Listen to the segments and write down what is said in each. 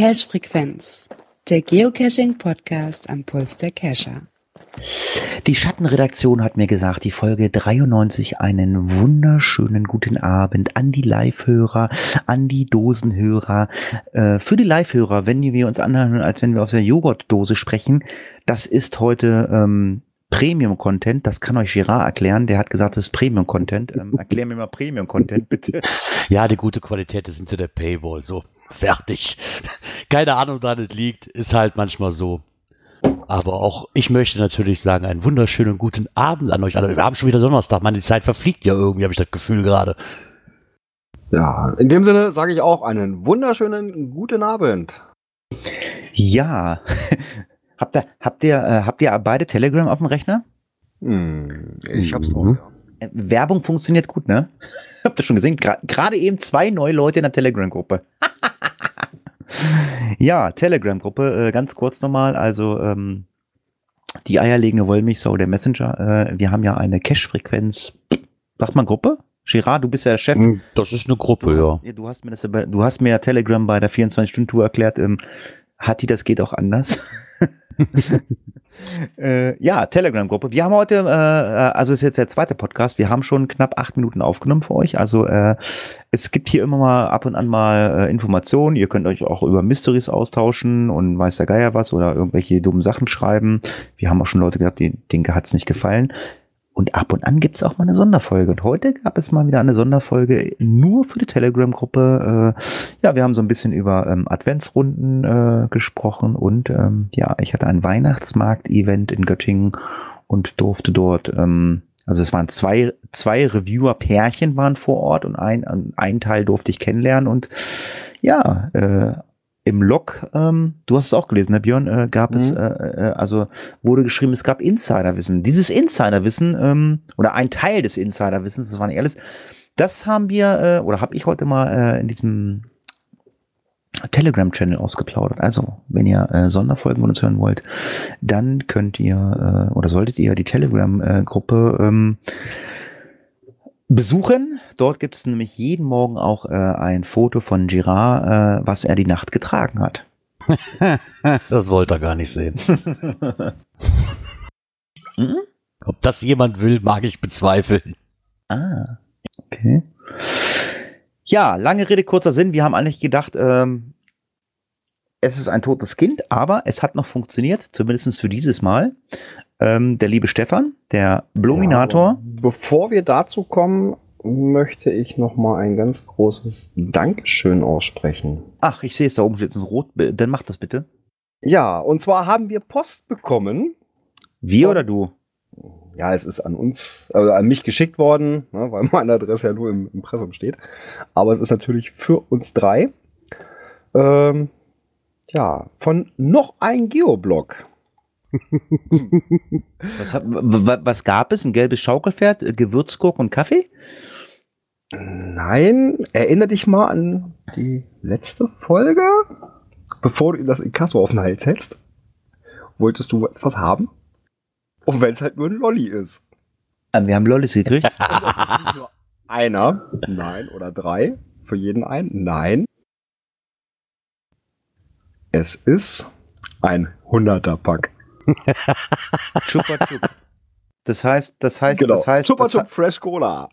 Cache Frequenz, der Geocaching Podcast am Puls der Cacher. Die Schattenredaktion hat mir gesagt, die Folge 93 einen wunderschönen guten Abend an die Live-Hörer, an die Dosenhörer. Äh, für die Live-Hörer, wenn wir uns anhören, als wenn wir aus der Joghurtdose sprechen, das ist heute ähm, Premium-Content, das kann euch Girard erklären, der hat gesagt, das ist Premium-Content. Ähm, erklär mir mal Premium-Content, bitte. Ja, die gute Qualität ist hinter der Paywall, so. Fertig. Keine Ahnung, woran es liegt. Ist halt manchmal so. Aber auch ich möchte natürlich sagen, einen wunderschönen guten Abend an euch alle. Wir haben schon wieder Donnerstag. Meine Zeit verfliegt ja irgendwie, habe ich das Gefühl gerade. Ja, in dem Sinne sage ich auch einen wunderschönen guten Abend. Ja. habt ihr, habt ihr, äh, habt ihr beide Telegram auf dem Rechner? Hm, ich hab's drauf, ja. Äh, Werbung funktioniert gut, ne? Habt ihr schon gesehen? Gerade eben zwei neue Leute in der Telegram-Gruppe. ja, Telegram-Gruppe, äh, ganz kurz nochmal. Also, ähm, die eierlegende Wollmilchsau, der Messenger. Äh, wir haben ja eine Cache-Frequenz. Sagt man Gruppe? Gerard, du bist ja der Chef. Hm, das ist eine Gruppe, du ja. Hast, du hast mir das, du hast mir ja Telegram bei der 24-Stunden-Tour erklärt. Ähm, hat die, das geht auch anders. äh, ja, Telegram-Gruppe. Wir haben heute, äh, also ist jetzt der zweite Podcast, wir haben schon knapp acht Minuten aufgenommen für euch. Also äh, es gibt hier immer mal ab und an mal äh, Informationen. Ihr könnt euch auch über Mysteries austauschen und weiß der Geier was oder irgendwelche dummen Sachen schreiben. Wir haben auch schon Leute gehabt, die, denen hat es nicht gefallen. Und ab und an gibt es auch mal eine Sonderfolge. Und heute gab es mal wieder eine Sonderfolge nur für die Telegram-Gruppe. Äh, ja, wir haben so ein bisschen über ähm, Adventsrunden äh, gesprochen und ähm, ja, ich hatte ein Weihnachtsmarkt-Event in Göttingen und durfte dort, ähm, also es waren zwei, zwei Reviewer-Pärchen waren vor Ort und ein, ein Teil durfte ich kennenlernen und ja, äh, im Log, ähm, du hast es auch gelesen, ne, Björn, äh, gab mhm. es, äh, äh, also wurde geschrieben, es gab Insiderwissen. Dieses Insiderwissen, ähm, oder ein Teil des Insiderwissens, das war nicht alles, das haben wir, äh, oder habe ich heute mal äh, in diesem Telegram-Channel ausgeplaudert. Also, wenn ihr äh, Sonderfolgen von uns hören wollt, dann könnt ihr äh, oder solltet ihr die Telegram-Gruppe ähm, besuchen. Dort gibt es nämlich jeden Morgen auch äh, ein Foto von Girard, äh, was er die Nacht getragen hat. das wollte er gar nicht sehen. hm? Ob das jemand will, mag ich bezweifeln. Ah, okay. Ja, lange Rede, kurzer Sinn. Wir haben eigentlich gedacht, ähm, es ist ein totes Kind, aber es hat noch funktioniert, zumindest für dieses Mal. Ähm, der liebe Stefan, der Bluminator. Ja, bevor wir dazu kommen, möchte ich noch mal ein ganz großes Dankeschön aussprechen. Ach, ich sehe es da oben steht es rot. Dann mach das bitte. Ja, und zwar haben wir Post bekommen. Wir oder du? Ja, es ist an uns, also an mich geschickt worden, ne, weil meine Adresse ja nur im Impressum steht. Aber es ist natürlich für uns drei. Ähm, ja, von noch ein Geoblog was, hat, was, gab es? Ein gelbes Schaukelpferd, äh, Gewürzgurken und Kaffee? Nein, erinnere dich mal an die letzte Folge, bevor du das Inkasso auf den Hals hältst. Wolltest du etwas haben? Und wenn es halt nur ein Lolli ist. Ähm, wir haben Lollis gekriegt. Das ist nicht nur einer, nein, oder drei, für jeden einen, nein. Es ist ein 100er Pack. Chupa Chup. Das heißt, das heißt, genau. das heißt. Chupa Chup Fresh Cola.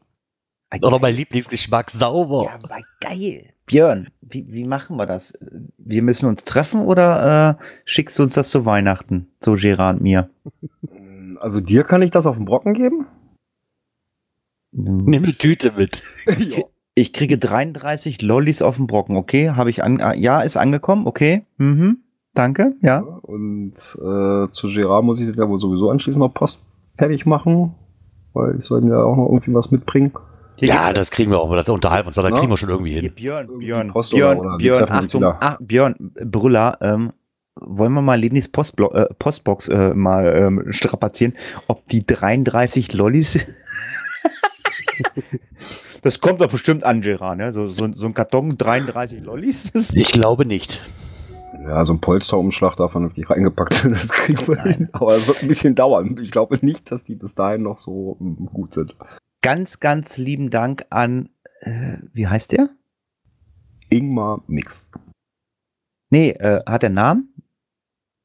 Noch mein Lieblingsgeschmack, sauber. Ja, aber geil. Björn, wie, wie machen wir das? Wir müssen uns treffen oder äh, schickst du uns das zu Weihnachten? So Gerard und mir. Also dir kann ich das auf den Brocken geben? Nimm eine Tüte mit. Ich, ich kriege 33 Lollis auf den Brocken, okay? Habe ich an, ja, ist angekommen, okay? Mhm. Danke, ja. Und äh, zu Gerard muss ich ja wohl sowieso anschließend noch Post fertig machen, weil ich soll mir auch noch irgendwie was mitbringen. Hier ja, das kriegen wir auch. Das unterhalten uns, da kriegen wir schon irgendwie hin. Hier, Björn, Björn, Björn, oder, Björn, Achtung, ach, Björn, Brüller, ähm, wollen wir mal Lenis Postblo äh, Postbox äh, mal ähm, strapazieren, ob die 33 Lollis Das kommt doch bestimmt an, Gerard, ne? So, so, so ein Karton, 33 Lollis. Ich glaube nicht. Ja, so ein Polsterumschlag da vernünftig reingepackt, das kriegen wir hin. Aber es wird ein bisschen dauern. Ich glaube nicht, dass die bis dahin noch so mm, gut sind. Ganz, ganz lieben Dank an, äh, wie heißt der? Ingmar Mix. Nee, äh, hat der einen Namen?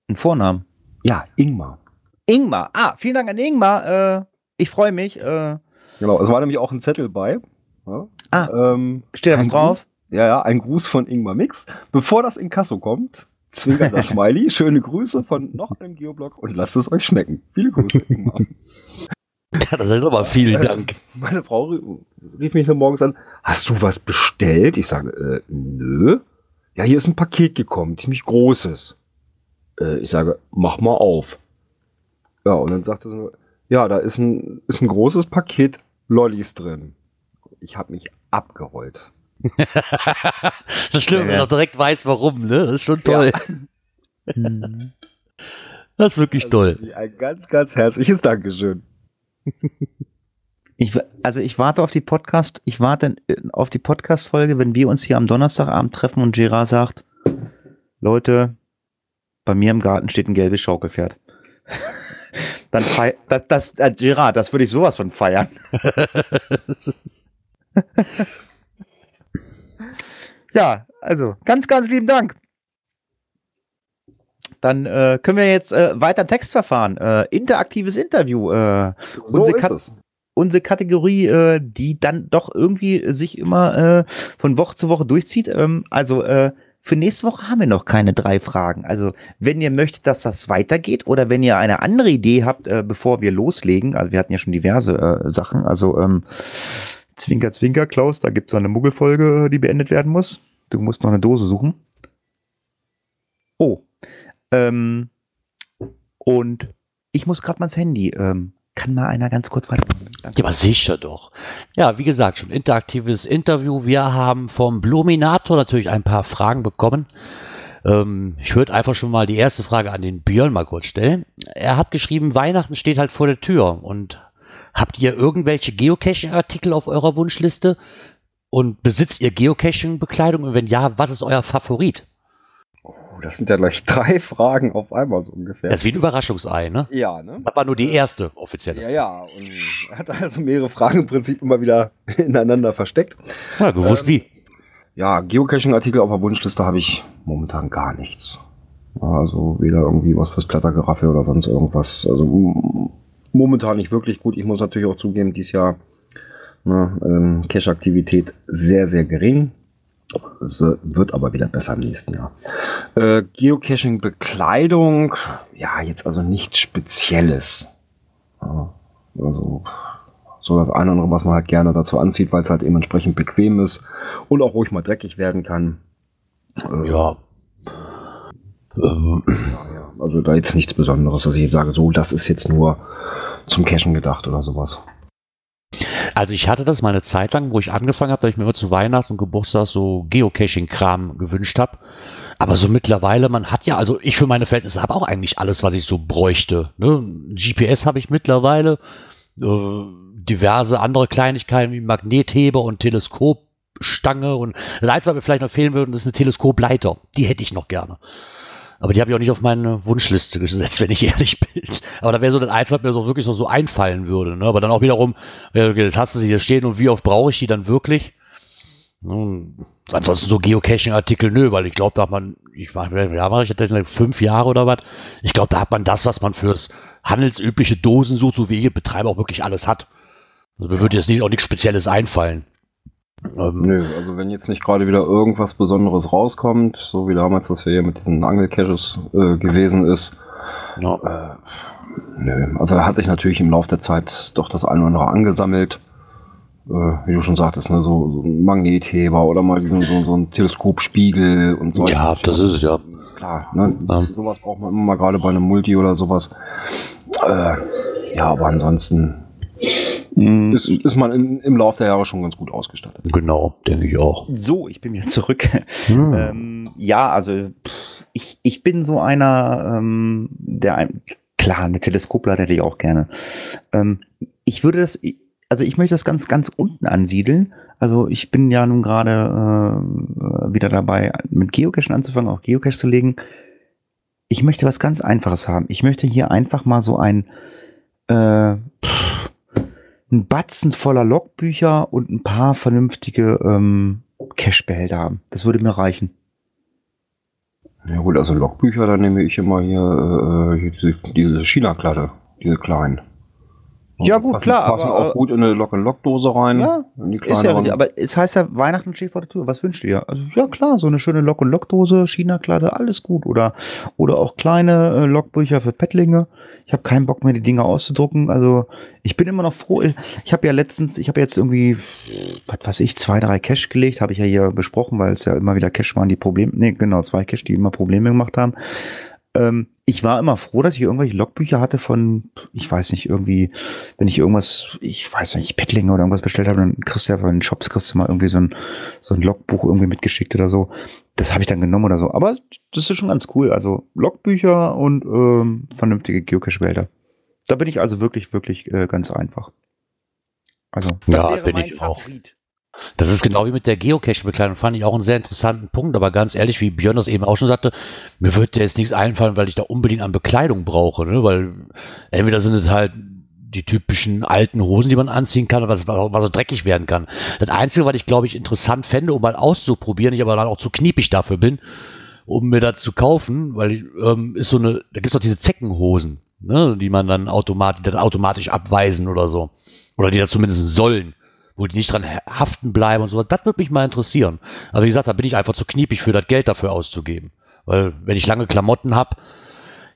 Einen Vornamen? Ja, Ingmar. Ingmar. Ah, vielen Dank an Ingmar. Äh, ich freue mich. Äh, Genau, es war nämlich auch ein Zettel bei. Ja, ah, ähm, steht da was drauf? Ja, ja, ein Gruß von Ingmar Mix. Bevor das Inkasso kommt, zwinkert das Smiley. Schöne Grüße von noch einem Geoblog und lasst es euch schmecken. Viele Grüße, Ingmar. Ja, das ist aber vielen Äh, Dank. Meine Frau rie- rief mich nur morgens an. Hast du was bestellt? Ich sage, äh, nö. Ja, hier ist ein Paket gekommen, ziemlich großes. Äh, ich sage, mach mal auf. Ja, und dann sagte sie nur, ja, da ist ein, ist ein großes Paket Lollis drin. Ich habe mich abgerollt. Das Schlimme, wenn Ja. man auch direkt weiß, warum, ne? Das ist schon toll. Das ist wirklich toll. Also, Ein ganz, ganz herzliches Dankeschön. Ich, also ich warte auf die Podcast, ich warte auf die Podcast-Folge, wenn wir uns hier am Donnerstagabend treffen und Gerard sagt, Leute, bei mir im Garten steht ein gelbes Schaukelpferd. Dann fei das, das äh, Gerard, das würde ich sowas von feiern. ja, also ganz, ganz lieben Dank. Dann äh, können wir jetzt äh, weiter Textverfahren, äh, interaktives Interview. Äh, So Unsere es. unsere Kategorie, äh, die dann doch irgendwie sich immer äh, von Woche zu Woche durchzieht. Ähm, also äh, für nächste Woche haben wir noch keine drei Fragen. Also wenn ihr möchtet, dass das weitergeht oder wenn ihr eine andere Idee habt, äh, bevor wir loslegen, also wir hatten ja schon diverse äh, Sachen, also ähm, Zwinker, Zwinker, Klaus, da gibt's noch eine Muggelfolge, die beendet werden muss. Du musst noch eine Dose suchen. Oh. Ähm, und ich muss gerade mal ins Handy. Ähm, kann mal einer ganz kurz weiter. Ja, aber sicher doch. Ja, wie gesagt, schon interaktives Interview. Wir haben vom Bluminator natürlich ein paar Fragen bekommen. Ähm, ich würde einfach schon mal die erste Frage an den Björn mal kurz stellen. Er hat geschrieben, Weihnachten steht halt vor der Tür. Und habt ihr irgendwelche Geocaching-Artikel auf eurer Wunschliste? Und besitzt ihr Geocaching-Bekleidung? Und wenn ja, was ist euer Favorit? Oh, das sind ja gleich drei Fragen auf einmal so ungefähr. Das ist wie ein Überraschungsei, ne? ja, ne? Das war nur die erste offizielle. Ja, ja. Und er hat also mehrere Fragen im Prinzip immer wieder ineinander versteckt. Ja, gewusst Ähm, wie. Ja, Geocaching-Artikel auf der Wunschliste habe ich momentan gar nichts. Also weder irgendwie was fürs Klettergeraffe oder sonst irgendwas. Also m- momentan nicht wirklich gut. Ich muss natürlich auch zugeben, dieses Jahr ne, ähm, Cache-Aktivität sehr, sehr gering. Es wird aber wieder besser im nächsten Jahr. Äh, Geocaching-Bekleidung, ja, jetzt also nichts Spezielles. Ja, also so das eine oder andere, was man halt gerne dazu anzieht, weil es halt eben entsprechend bequem ist und auch ruhig mal dreckig werden kann. Äh, Ja. Ähm, ja, ja. Also da jetzt nichts Besonderes, dass ich jetzt sage, so, das ist jetzt nur zum Cashen gedacht oder sowas. Also ich hatte das mal eine Zeit lang, wo ich angefangen habe, dass ich mir immer zu Weihnachten und Geburtstag so Geocaching-Kram gewünscht habe. Aber so mittlerweile, man hat ja, also ich für meine Verhältnisse habe auch eigentlich alles, was ich so bräuchte. Ne? GPS habe ich mittlerweile, äh, diverse andere Kleinigkeiten wie Magnetheber und Teleskopstange und das Einzige, was mir vielleicht noch fehlen würde, ist eine Teleskopleiter. Die hätte ich noch gerne. Aber die habe ich auch nicht auf meine Wunschliste gesetzt, wenn ich ehrlich bin. Aber da wäre so das Einzige, was mir so wirklich noch so einfallen würde. Ne? Aber dann auch wiederum, ja, okay, jetzt hast du sie hier stehen und wie oft brauche ich die dann wirklich? Nun, ansonsten so Geocaching-Artikel, nö, weil ich glaube, da hat man, ich mache, ja, mach ich jetzt fünf Jahre oder was. Ich glaube, da hat man das, was man fürs handelsübliche Dosen sucht, so wie ihr Betreiber auch wirklich alles hat. Also mir würde jetzt nicht auch nichts Spezielles einfallen. Ähm, Nö, also wenn jetzt nicht gerade wieder irgendwas Besonderes rauskommt, so wie damals das hier mit diesen Angelcaches äh, gewesen ist, ja. äh, nö. Also da hat sich natürlich im Laufe der Zeit doch das eine oder andere angesammelt. Äh, wie du schon sagtest, ne, so, so ein Magnetheber oder mal diesen, so, so ein Teleskopspiegel und so. Ja, das ist es ja. Klar, ne? Ja. sowas braucht man immer mal gerade bei einem Multi oder sowas. Äh, ja, aber ansonsten ist, ist man in, im Laufe der Jahre schon ganz gut ausgestattet. Genau, denke ich auch. So, ich bin wieder zurück. Hm. Ähm, ja, also pff, ich, ich bin so einer, ähm, der ein, klar, eine Teleskopleiter hätte ich auch gerne. Ähm, ich würde das, also ich möchte das ganz, ganz unten ansiedeln. Also ich bin ja nun gerade äh, wieder dabei, mit Geocachen anzufangen, auch Geocache zu legen. Ich möchte was ganz Einfaches haben. Ich möchte hier einfach mal so ein, äh, ein Batzen voller Logbücher und ein paar vernünftige ähm, Cache-Behälter haben. Das würde mir reichen. Ja gut, also Logbücher, da nehme ich immer hier, äh, hier diese, diese China-Klatte, diese kleinen. Ja, gut, passen, klar, Passen aber, auch äh, gut in eine Lock-and-Lock-Dose rein. Ja, in die Ist ja richtig, aber es heißt ja, Weihnachten steht vor der Tür. Was wünscht ihr? Also, ja klar, so eine schöne Lock- und Lockdose, China-Kladde, alles gut. Oder, oder auch kleine äh, Logbücher für Pettlinge. Ich habe keinen Bock mehr, die Dinge auszudrucken. Also ich bin immer noch froh. Ich habe ja letztens, ich habe jetzt irgendwie, was weiß ich, zwei, drei Cash gelegt, habe ich ja hier besprochen, weil es ja immer wieder Cash waren, die Probleme, nee, genau, zwei Cash, die immer Probleme gemacht haben. Ähm, ich war immer froh, dass ich irgendwelche Logbücher hatte von, ich weiß nicht, irgendwie, wenn ich irgendwas, ich weiß nicht, Bettlinge oder irgendwas bestellt habe, dann kriegst du ja von den Shops kriegst du mal irgendwie so ein, so ein Logbuch irgendwie mitgeschickt oder so. Das habe ich dann genommen oder so. Aber das ist schon ganz cool. Also Logbücher und ähm, vernünftige Geocache-Wälder. Da bin ich also wirklich, wirklich äh, ganz einfach. Also, Ja, bin ich auch. Das ist genau wie mit der Geocache-Bekleidung. Fand ich auch einen sehr interessanten Punkt. Aber ganz ehrlich, wie Björn das eben auch schon sagte, mir wird jetzt nichts einfallen, weil ich da unbedingt an Bekleidung brauche. Ne? Weil entweder sind es halt die typischen alten Hosen, die man anziehen kann, was, was so dreckig werden kann. Das Einzige, was ich glaube ich interessant fände, um mal auszuprobieren, ich aber dann auch zu kniepig dafür bin, um mir das zu kaufen, weil ähm, ist so eine, da gibt's doch diese Zeckenhosen, ne, die man dann automatisch, automatisch abweisen oder so. Oder die da zumindest sollen, wo die nicht dran haften bleiben und so. Das würde mich mal interessieren. Aber wie gesagt, da bin ich einfach zu kniepig für das Geld dafür auszugeben. Weil wenn ich lange Klamotten habe,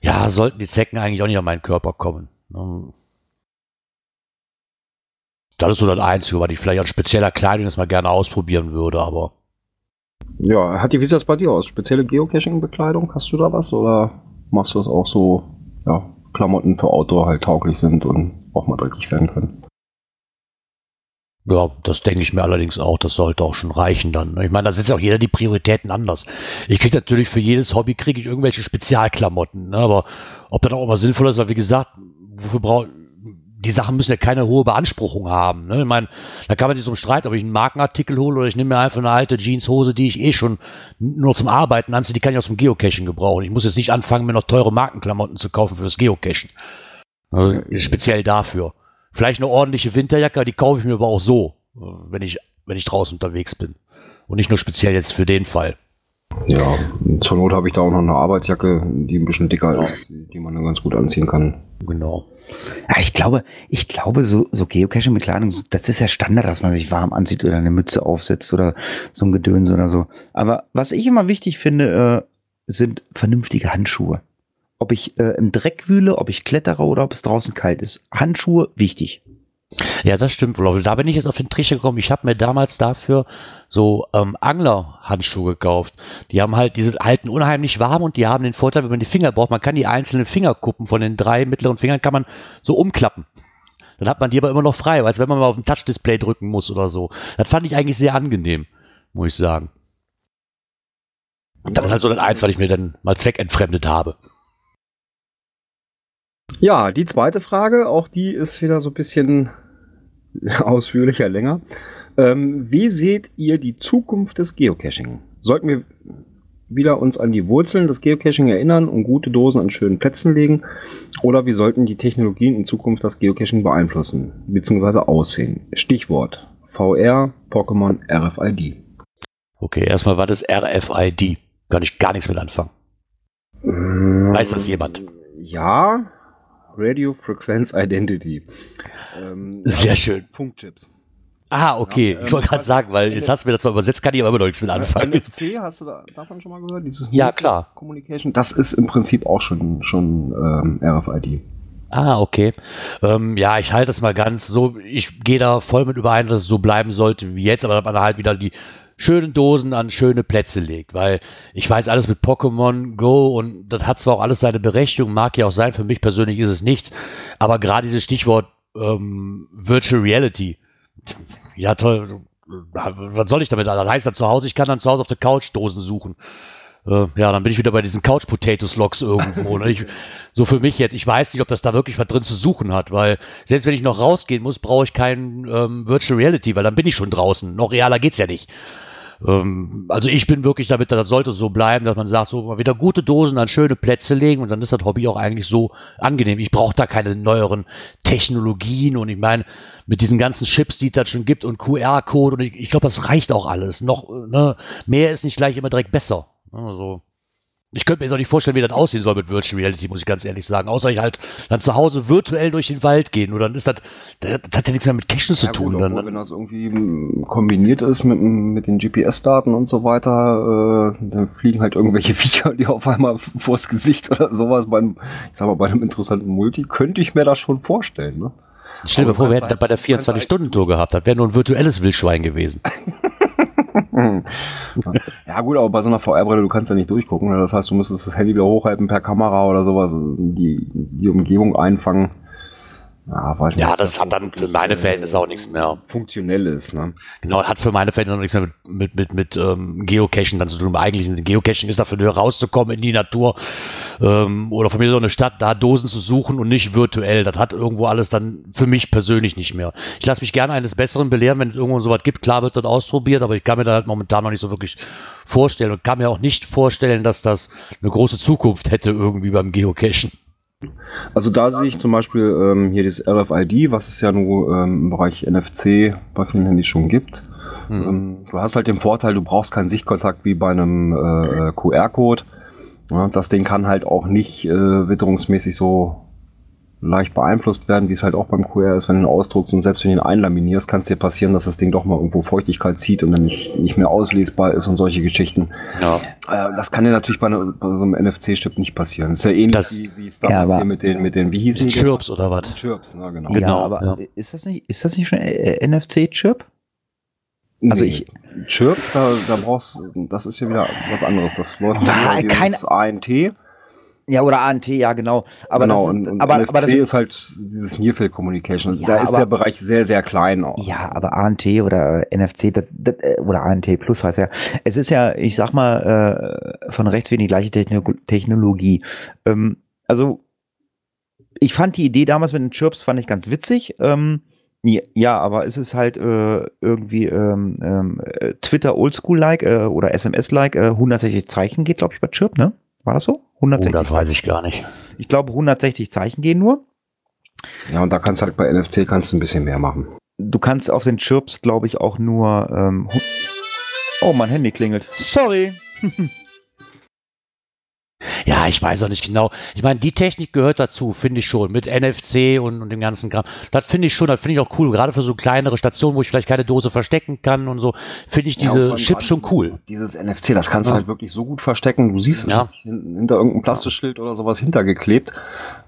ja, sollten die Zecken eigentlich auch nicht an meinen Körper kommen. Ne? Das ist so das Einzige, was ich vielleicht an spezieller Kleidung das mal gerne ausprobieren würde, aber Ja, Hatti, wie sieht das bei dir aus? Spezielle Geocaching-Bekleidung? Hast du da was? Oder machst du das auch so, ja, Klamotten für Outdoor halt tauglich sind und auch mal dreckig werden können? Ja, das denke ich mir allerdings auch. Das sollte auch schon reichen dann. ne? Ich meine, da setzt auch jeder die Prioritäten anders. Ich kriege natürlich für jedes Hobby kriege ich irgendwelche Spezialklamotten. Ne? Aber ob das auch immer sinnvoll ist, weil wie gesagt, wofür braucht die Sachen müssen ja keine hohe Beanspruchung haben. Ne? Ich meine, da kann man sich drum streiten, ob ich einen Markenartikel hole oder ich nehme mir einfach eine alte Jeanshose, die ich eh schon nur zum Arbeiten anziehe, die kann ich aus dem Geocachen gebrauchen. Ich muss jetzt nicht anfangen, mir noch teure Markenklamotten zu kaufen für das Geocachen. Also, speziell dafür. Vielleicht eine ordentliche Winterjacke, die kaufe ich mir aber auch so, wenn ich, wenn ich draußen unterwegs bin. Und nicht nur speziell jetzt für den Fall. Ja, zur Not habe ich da auch noch eine Arbeitsjacke, die ein bisschen dicker ist, die man dann ganz gut anziehen kann. Genau. Ja, ich glaube, ich glaube, so, so Geocaching-Bekleidung, das ist ja Standard, dass man sich warm anzieht oder eine Mütze aufsetzt oder so ein Gedöns oder so. Aber was ich immer wichtig finde, äh, sind vernünftige Handschuhe. Ob ich äh, im Dreck wühle, ob ich klettere oder ob es draußen kalt ist. Handschuhe, wichtig. Ja, das stimmt. Aber Da bin ich jetzt auf den Trichter gekommen. Ich habe mir damals dafür so ähm, Anglerhandschuhe gekauft. Die haben halt, diese halten unheimlich warm und die haben den Vorteil, wenn man die Finger braucht, man kann die einzelnen Fingerkuppen von den drei mittleren Fingern kann man so umklappen. Dann hat man die aber immer noch frei, als wenn man mal auf ein Touchdisplay drücken muss oder so. Das fand ich eigentlich sehr angenehm, muss ich sagen. Das ist halt so das Eins, was ich mir dann mal zweckentfremdet habe. Ja, die zweite Frage, auch die ist wieder so ein bisschen ausführlicher, länger. Ähm, wie seht ihr die Zukunft des Geocaching? Sollten wir wieder uns an die Wurzeln des Geocaching erinnern und gute Dosen an schönen Plätzen legen? Oder wie sollten die Technologien in Zukunft das Geocaching beeinflussen bzw. aussehen? Stichwort VR, Pokémon, RFID. Okay, erstmal war das RFID. Kann ich gar nichts mit anfangen. Weiß das jemand? Ja, Radio Frequenz Identity. Ähm, Sehr ja, schön. Funkchips. Ah, okay. Ja, ähm, ich wollte gerade was- sagen, weil jetzt hast du mir das mal übersetzt, kann ich aber immer noch nichts mit anfangen. NFC, hast du da, davon schon mal gehört? Dieses Ja, klar. Communication, das ist im Prinzip auch schon, schon ähm, RFID. Ah, okay. Ähm, ja, ich halte das mal ganz so. Ich gehe da voll mit überein, dass es so bleiben sollte wie jetzt, aber dass man halt wieder die schönen Dosen an schöne Plätze legt, weil ich weiß alles mit Pokémon Go und das hat zwar auch alles seine Berechtigung, mag ja auch sein, für mich persönlich ist es nichts, aber gerade dieses Stichwort ähm, Virtual Reality, ja toll, was soll ich damit? Das heißt dann zu Hause, ich kann dann zu Hause auf der Couch Dosen suchen. Äh, ja, dann bin ich wieder bei diesen Couch Potatoes Logs irgendwo. ne? ich, so für mich jetzt. Ich weiß nicht, ob das da wirklich was drin zu suchen hat, weil selbst wenn ich noch rausgehen muss, brauche ich kein ähm, Virtual Reality, weil dann bin ich schon draußen. Noch realer geht's ja nicht. Ähm, also ich bin wirklich damit, das sollte so bleiben, dass man sagt, so mal wieder gute Dosen an schöne Plätze legen und dann ist das Hobby auch eigentlich so angenehm. Ich brauche da keine neueren Technologien und ich meine, mit diesen ganzen Chips, die es da schon gibt und QR-Code und ich, ich glaube, das reicht auch alles. Noch, ne, mehr ist nicht gleich immer direkt besser. Also, ich könnte mir jetzt auch nicht vorstellen, wie das aussehen soll mit Virtual Reality, muss ich ganz ehrlich sagen. Außer ich halt dann zu Hause virtuell durch den Wald gehen. Oder dann ist das, das, das hat ja nichts mehr mit Cashen zu Ja, tun. gut, dann, obwohl, wenn das irgendwie mm, kombiniert ist mit, mit den GPS-Daten und so weiter, äh, dann fliegen halt irgendwelche Viecher, die auf einmal vors Gesicht oder sowas beim, ich sag mal, bei einem interessanten Multi, könnte ich mir das schon vorstellen, ne? Stell dir vor, wir hätten das bei der halt- kannst halt- 24-Stunden-Tour gehabt. Das wäre nur ein virtuelles Wildschwein gewesen. ja gut, aber bei so einer VR-Brille, du kannst ja nicht durchgucken. ne? Das heißt, du müsstest das Handy wieder hochhalten per Kamera oder sowas, die, die Umgebung einfangen. Ja, weiß nicht. Ja, ob das hat dann für meine äh, Verhältnisse auch nichts mehr. Funktionell ist, ne? Genau, hat für meine Fälle noch nichts mehr mit, mit, mit, mit ähm, Geocaching dann zu tun. Eigentlich Geocaching ist dafür nur rauszukommen in die Natur ähm, oder von mir so eine Stadt, da Dosen zu suchen und nicht virtuell. Das hat irgendwo alles dann für mich persönlich nicht mehr. Ich lasse mich gerne eines Besseren belehren, wenn es irgendwo sowas gibt. Klar wird das ausprobiert, aber ich kann mir da halt momentan noch nicht so wirklich vorstellen und kann mir auch nicht vorstellen, dass das eine große Zukunft hätte irgendwie beim Geocachen. Also da sehe ich zum Beispiel ähm, hier dieses RFID, was es ja nur ähm, im Bereich NFC bei vielen Handys schon gibt. Hm. Ähm, du hast halt den Vorteil, du brauchst keinen Sichtkontakt wie bei einem äh, QR-Code. Ja, das Ding kann halt auch nicht äh, witterungsmäßig so leicht beeinflusst werden, wie es halt auch beim QR ist, wenn du ihn ausdruckst und selbst wenn du ihn einlaminierst, kann es dir passieren, dass das Ding doch mal irgendwo Feuchtigkeit zieht und dann nicht, nicht mehr auslesbar ist und solche Geschichten. Ja. Äh, das kann dir natürlich bei, einer- bei so einem NFC-Chip nicht passieren. Das ist ja ähnlich Das- wie, wie es da Ja, hier mit den, mit den, wie hießen die? Chirps oder was? Chirps, ne, genau. Genau, ja, aber ja. ist das nicht, ist das nicht schon äh, NFC-Chip? Also Nee, ich- Chirp, da, da brauchst das ist ja wieder was anderes. Das läuft über keine- dieses ANT. Ja, oder ANT, ja, genau. Aber genau, das und, ist, und aber, NFC aber das, ist halt dieses Near Field Communication. Also Ja, da ist aber- der Bereich sehr, sehr klein auch. Ja, aber ANT oder NFC das, das, äh, oder ANT Plus heißt ja. Es ist ja, ich sag mal, äh, von rechts wegen die gleiche Techno Technologie. Ähm, also ich fand die Idee damals mit den Chirps fand ich ganz witzig. Ähm, ja, aber es ist halt äh, irgendwie ähm, ähm, äh, Twitter Oldschool-like äh, oder SMS-like. Äh, 160 Zeichen geht, glaube ich, bei Chirp, ne? War das so? Oh, 160 das weiß ich gar nicht. Ich glaube, 160 Zeichen gehen nur. Ja, und da kannst du halt bei NFC kannst du ein bisschen mehr machen. Du kannst auf den Chirps, glaube ich, auch nur. Ähm, oh, mein Handy klingelt. Sorry. Ja, ich weiß auch nicht genau. Ich meine, die Technik gehört dazu, finde ich schon, mit NFC und, und dem ganzen Kram. Das finde ich schon, das finde ich auch cool. Gerade für so kleinere Stationen, wo ich vielleicht keine Dose verstecken kann und so, finde ich Ja, diese allem Chips schon cool. Dieses NFC, das kannst du Ja. halt wirklich so gut verstecken. Du siehst es Ja. hinter irgendeinem Plastikschild oder sowas hintergeklebt.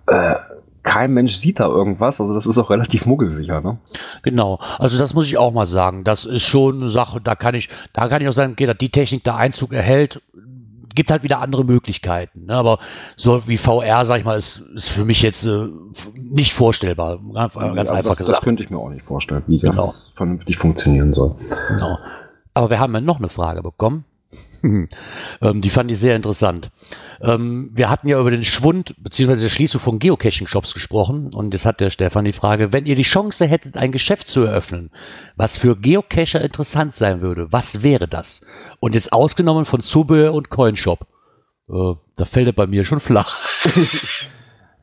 Äh, kein Mensch sieht da irgendwas. Also das ist auch relativ muggelsicher, ne? Genau. Also das muss ich auch mal sagen. Das ist schon eine Sache, da kann ich, da kann ich auch sagen, okay, dass die Technik da Einzug erhält, gibt halt wieder andere Möglichkeiten. Ne? Aber so wie VR, sag ich mal, ist, ist für mich jetzt äh, nicht vorstellbar. Ganz, Also einfach das, gesagt. das könnte ich mir auch nicht vorstellen, wie das Genau. vernünftig funktionieren soll. Genau. Aber wir haben ja noch eine Frage bekommen. ähm, die fand ich sehr interessant. Ähm, wir hatten ja über den Schwund bzw. die Schließung von Geocaching-Shops gesprochen und jetzt hat der Stefan die Frage, wenn ihr die Chance hättet, ein Geschäft zu eröffnen, was für Geocacher interessant sein würde, was wäre das? Und jetzt ausgenommen von Zubehör und Coinshop. Äh, da fällt er bei mir schon flach.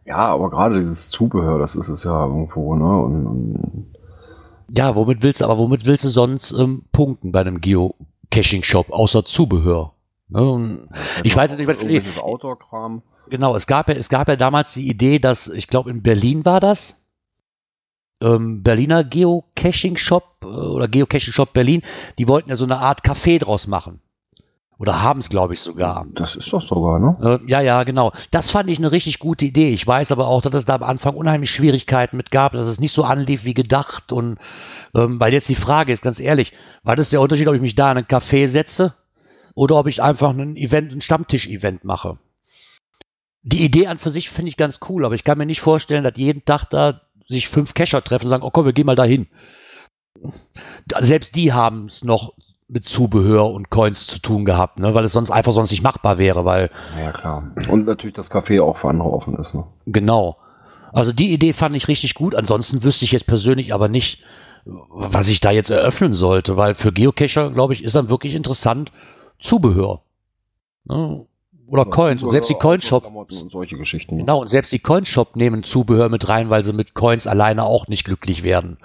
Ja, aber gerade dieses Zubehör, das ist es ja irgendwo, ne? Und, und Ja, womit willst du, aber womit willst du sonst ähm, punkten bei einem Geocaching-Shop, außer Zubehör? Ne? Ich weiß nicht, was- irgendwelches Outdoor-Kram. Genau, es gab ja, es gab ja damals die Idee, dass, ich glaube, in Berlin war das, ähm, Berliner Geocaching-Shop äh, oder Geocaching-Shop Berlin, die wollten ja so eine Art Café draus machen. Oder haben es, glaube ich, sogar. Das ist doch sogar, ne? Äh, ja, ja, genau. Das fand ich eine richtig gute Idee. Ich weiß aber auch, dass es da am Anfang unheimlich Schwierigkeiten mit gab, dass es nicht so anlief wie gedacht. Und ähm, weil jetzt die Frage ist, ganz ehrlich, war das der Unterschied, ob ich mich da in einen Café setze oder ob ich einfach ein Event, ein Stammtisch-Event mache? Die Idee an für sich finde ich ganz cool, aber ich kann mir nicht vorstellen, dass jeden Tag da sich fünf Cacher treffen und sagen, oh komm, wir gehen mal dahin. Da- Selbst die haben es noch mit Zubehör und Coins zu tun gehabt, ne? weil es sonst einfach sonst nicht machbar wäre, weil Ja, klar. Und natürlich das Café auch für andere offen ist. Ne? genau. Also die Idee fand ich richtig gut. Ansonsten wüsste ich jetzt persönlich aber nicht, was ich da jetzt eröffnen sollte, weil für Geocacher, glaube ich, ist dann wirklich interessant Zubehör. Ne? Oder Coins. Und selbst die Coinshop. Und solche Geschichten. ne? Genau, und selbst die Coinshop nehmen Zubehör mit rein, weil sie mit Coins alleine auch nicht glücklich werden.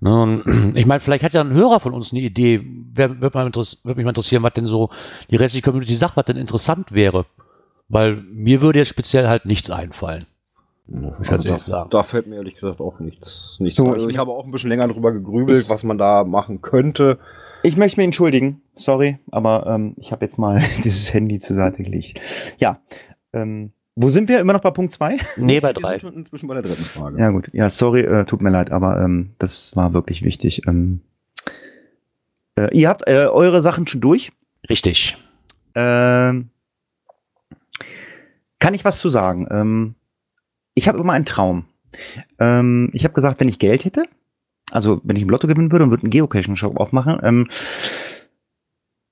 Ne, ich meine, vielleicht hat ja ein Hörer von uns eine Idee. Wer, wird mich mal interessieren, was denn so die restliche Community sagt, was denn interessant wäre. Weil mir würde jetzt speziell halt nichts einfallen. Ich also ehrlich da, sagen. da fällt mir ehrlich gesagt auch nichts. nichts So, also ich- ich habe auch ein bisschen länger drüber gegrübelt, was man da machen könnte. Ich möchte mich entschuldigen, sorry, aber ähm, ich habe jetzt mal dieses Handy zur Seite gelegt. Ja, ähm, wo sind wir? Immer noch bei Punkt zwei? Nee, bei Wir drei. sind schon inzwischen bei der dritten Frage. Ja gut, ja, sorry, äh, tut mir leid, aber ähm, das war wirklich wichtig. Ähm, äh, ihr habt äh, eure Sachen schon durch. Richtig. Ähm, kann ich was zu sagen? Ich habe immer einen Traum. Ähm, ich habe gesagt, wenn ich Geld hätte, also wenn ich im Lotto gewinnen würde und würde einen Geocaching-Shop aufmachen, ähm,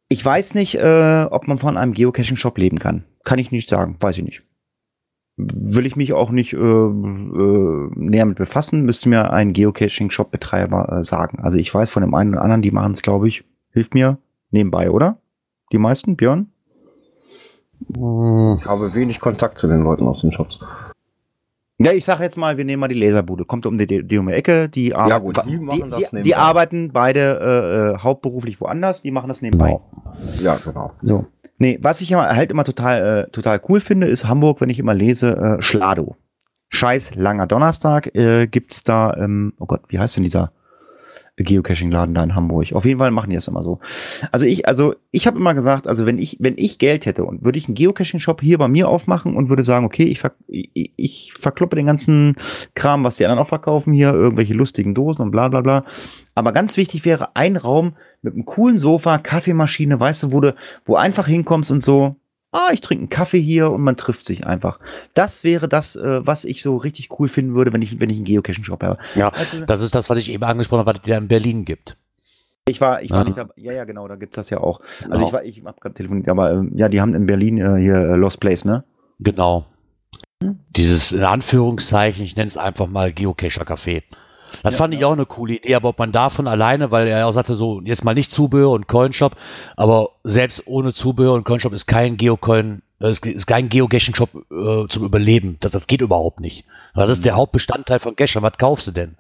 ich weiß nicht, äh, ob man von einem Geocaching-Shop leben kann. Kann ich nicht sagen, weiß ich nicht. Will ich mich auch nicht äh, äh, näher mit befassen, müsste mir ein Geocaching-Shop-Betreiber äh, sagen. Also ich weiß von dem einen oder anderen, die machen es, glaube ich, hilft mir nebenbei, oder? Die meisten, Björn? Ich habe wenig Kontakt zu den Leuten aus den Shops. Ja, ich sage jetzt mal, wir nehmen mal die Laserbude. Kommt um die, die um die Ecke. Die, Ja, arbeiten, gut, die die, die, arbeiten beide äh, äh, hauptberuflich woanders. Die machen das nebenbei. genau. Ja, genau. So. Nee, was ich halt immer total, äh, total cool finde, ist Hamburg, wenn ich immer lese, äh, Schlado. Scheiß langer Donnerstag äh, gibt's da, ähm, oh Gott, wie heißt denn dieser Geocaching-Laden da in Hamburg? Auf jeden Fall machen die das immer so. Also ich, also ich habe immer gesagt, also wenn ich, wenn ich Geld hätte und würde ich einen Geocaching-Shop hier bei mir aufmachen und würde sagen, okay, ich, ver ich, ich verkloppe den ganzen Kram, was die anderen auch verkaufen hier, irgendwelche lustigen Dosen und bla bla bla. Aber ganz wichtig wäre ein Raum mit einem coolen Sofa, Kaffeemaschine, weißt du, wo du, wo einfach hinkommst und so, ah, ich trinke einen Kaffee hier und man trifft sich einfach. Das wäre das, äh, was ich so richtig cool finden würde, wenn ich, wenn ich einen Geocaching-Shop habe. Ja, du, das ist das, was ich eben angesprochen habe, was es ja in Berlin gibt. ich war, ich war Ja. nicht dabei. Ja, ja, genau, da gibt's das ja auch. Also Genau. ich war, ich hab gerade telefoniert, aber ähm, ja, die haben in Berlin äh, hier äh, Lost Place, ne? Genau. Dieses, in Anführungszeichen, ich nenne es einfach mal Geocacher-Café. Das Ja, fand ich ja. auch eine coole Idee, aber ob man davon alleine, weil er auch sagte, so, jetzt mal nicht Zubehör und Coinshop, aber selbst ohne Zubehör und Coinshop ist kein Geocoin, äh, ist, ist kein Geocaching-Shop äh, zum Überleben. Das, das geht überhaupt nicht. Weil das ist der Hauptbestandteil von Cacher. Was kaufst du denn?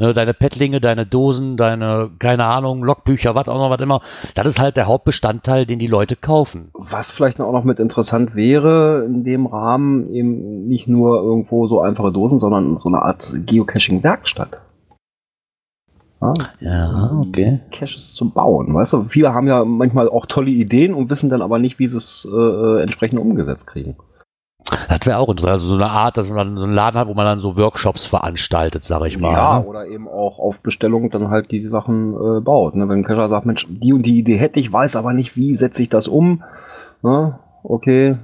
Ne, deine Pettlinge, deine Dosen, deine, keine Ahnung, Logbücher, was auch noch, was immer. Das ist halt der Hauptbestandteil, den die Leute kaufen. Was vielleicht auch noch mit interessant wäre, in dem Rahmen eben nicht nur irgendwo so einfache Dosen, sondern so eine Art Geocaching-Werkstatt. Ja, Ja, okay. Caches zu bauen. Weißt du, viele haben ja manchmal auch tolle Ideen und wissen dann aber nicht, wie sie es äh, entsprechend umgesetzt kriegen. Das wäre auch interessant. Also so eine Art, dass man dann so einen Laden hat, wo man dann so Workshops veranstaltet, sag ich mal. Ja, ne? oder eben auch auf Bestellung dann halt die Sachen äh, baut. Ne? Wenn ein Cacher sagt, Mensch, die und die Idee hätte ich, weiß aber nicht, wie setze ich das um. Ne? Okay,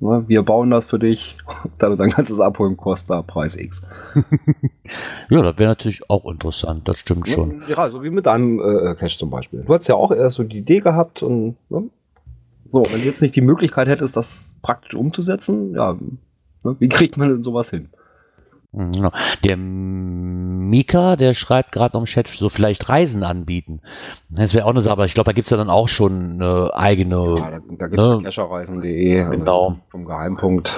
ne? wir bauen das für dich. Dann dein ganzes Abholen kostet da Preis X. Ja, das wäre natürlich auch interessant. Das stimmt schon. Ja, so wie mit deinem äh, Cache zum Beispiel. Du hast ja auch erst so die Idee gehabt und ne? so, wenn du jetzt nicht die Möglichkeit hättest, das praktisch umzusetzen, ja, ne? wie kriegt man denn sowas hin? Mhm, genau. Der Mika, der schreibt gerade noch im Chat, so vielleicht Reisen anbieten. Das wäre auch eine Sache, aber ich glaube, da gibt's ja dann auch schon eine eigene. Ja, da, da gibt es Ne? cacherreisen.de Genau. äh, vom Geheimpunkt.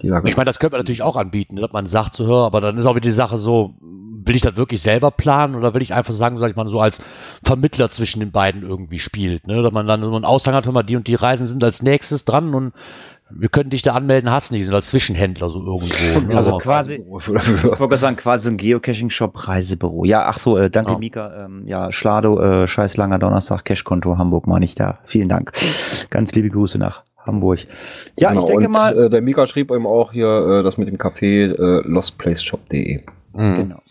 Ich meine, das könnte man natürlich auch anbieten, ne, dass man sagt zu hören, aber dann ist auch wieder die Sache so, will ich das wirklich selber planen oder will ich einfach sagen, sag ich mal, so als Vermittler zwischen den beiden irgendwie spielt, ne? Dass man dann so einen Aushang hat, hör mal, die und die Reisen sind als nächstes dran und wir können dich da anmelden, hast nicht, sind als Zwischenhändler so irgendwo. Ne? Also quasi, ich wollte gerade sagen, quasi so ein Geocaching-Shop, Reisebüro. Ja, ach so, äh, danke Ja. Mika. Ähm, ja, Schlado, äh, scheiß langer Donnerstag, Cashkonto Hamburg meine ich da. Vielen Dank. Ganz liebe Grüße nach Hamburg. Ja, Genau, ich denke und, mal, Äh, der Mika schrieb eben auch hier äh, das mit dem Café äh, lostplaceshop.de. Mhm. Genau.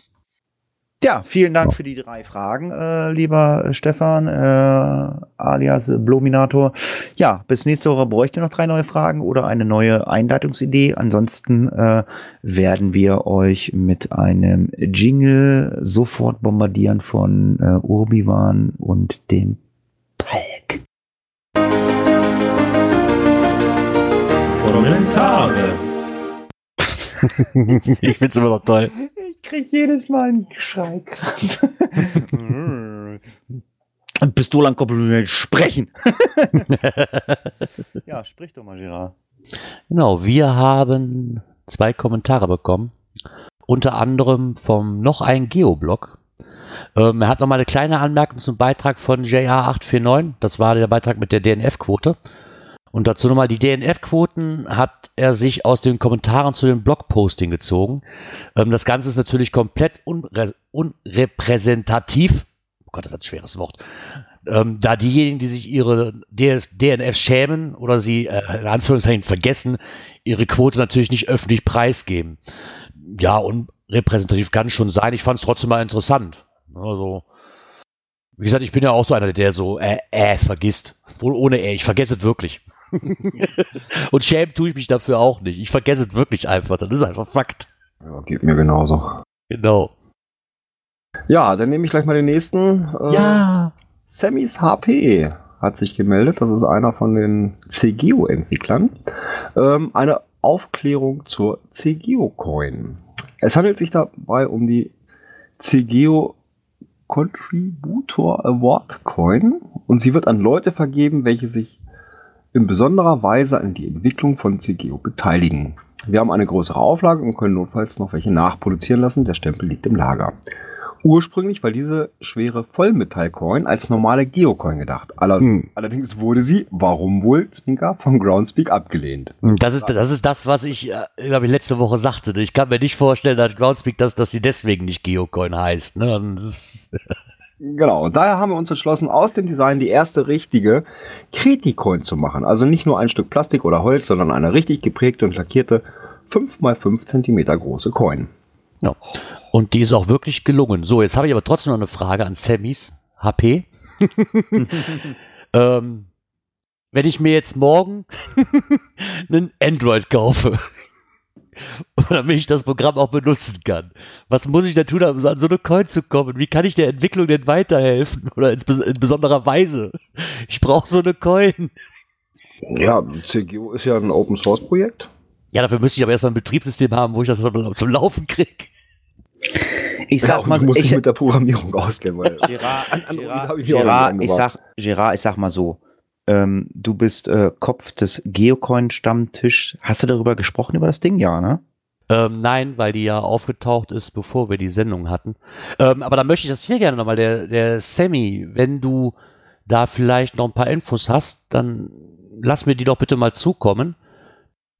Ja, vielen Dank für die drei Fragen, äh, lieber äh, Stefan, äh, alias Blominator. Ja, bis nächste Woche bräuchte noch drei neue Fragen oder eine neue Einleitungsidee. Ansonsten äh, werden wir euch mit einem Jingle sofort bombardieren von äh, Urbiwan und dem Palk. Kommentare. ich find's immer noch toll. Ich krieg jedes Mal einen Schreikrampf. Pistole am Kopf sprechen. ja, sprich doch mal, Gerard. Genau, wir haben zwei Kommentare bekommen. Unter anderem vom noch ein Geoblog. Ähm, er hat noch mal eine kleine Anmerkung zum Beitrag von JA849. Das war der Beitrag mit der DNF-Quote. Und dazu nochmal, die DNF-Quoten hat er sich aus den Kommentaren zu dem Blogposting gezogen. Ähm, das Ganze ist natürlich komplett unre unrepräsentativ. Oh Gott, das ist ein schweres Wort. Ähm, da diejenigen, die sich ihre DNFs schämen oder sie äh, in Anführungszeichen vergessen, ihre Quote natürlich nicht öffentlich preisgeben. Ja, unrepräsentativ kann schon sein. Ich fand es trotzdem mal interessant. Also, wie gesagt, ich bin ja auch so einer, der so äh, äh vergisst. Wohl ohne äh, ich vergesse es wirklich. Und schämen tue ich mich dafür auch nicht. Ich vergesse es wirklich einfach. Das ist einfach Fakt. Ja, geht mir genauso. Genau. Ja, dann nehme ich gleich mal den nächsten. Äh, Ja. Sammys HP hat sich gemeldet. Das ist einer von den CGO-Entwicklern. Ähm, eine Aufklärung zur CGO-Coin. Es handelt sich dabei um die CGO Contributor Award Coin und sie wird an Leute vergeben, welche sich in besonderer Weise an die Entwicklung von CGO beteiligen. Wir haben eine größere Auflage und können notfalls noch welche nachproduzieren lassen. Der Stempel liegt im Lager. Ursprünglich war diese schwere Vollmetall-Coin als normale Geocoin gedacht. Hm. Allerdings wurde sie, warum wohl, Zwinker, von Groundspeak abgelehnt. Das ist, das ist das, was ich, äh, glaube ich, letzte Woche sagte. Ich kann mir nicht vorstellen, dass Groundspeak das, dass sie deswegen nicht Geocoin heißt. Ne? Das ist, Genau, und daher haben wir uns entschlossen, aus dem Design die erste richtige Kreti-Coin zu machen. Also nicht nur ein Stück Plastik oder Holz, sondern eine richtig geprägte und lackierte 5x5 cm große Coin. ja. Und die ist auch wirklich gelungen. So, jetzt habe ich aber trotzdem noch eine Frage an Sammys HP. ähm, wenn ich mir jetzt morgen einen Android kaufe, damit ich das Programm auch benutzen kann, was muss ich da tun, um an so eine Coin zu kommen? Wie kann ich der Entwicklung denn weiterhelfen? Oder in, in besonderer Weise? Ich brauche so eine Coin. Ja, CGO ist ja ein Open-Source-Projekt. Ja, dafür müsste ich aber erstmal ein Betriebssystem haben, wo ich das zum, Laufen kriege. Ich sag mal, du musst dich ich, mit der Programmierung auskennen. Weil Gerard, An- an Gerard, ich Gerard, ich sag, Gerard, ich sag mal so. Ähm, du bist äh, Kopf des Geocoin-Stammtisch. Hast du darüber gesprochen, über das Ding? Ja, ne? Ähm, nein, weil die ja aufgetaucht ist, bevor wir die Sendung hatten. Ähm, aber da möchte ich das hier gerne nochmal, der, der Sammy, wenn du da vielleicht noch ein paar Infos hast, dann lass mir die doch bitte mal zukommen.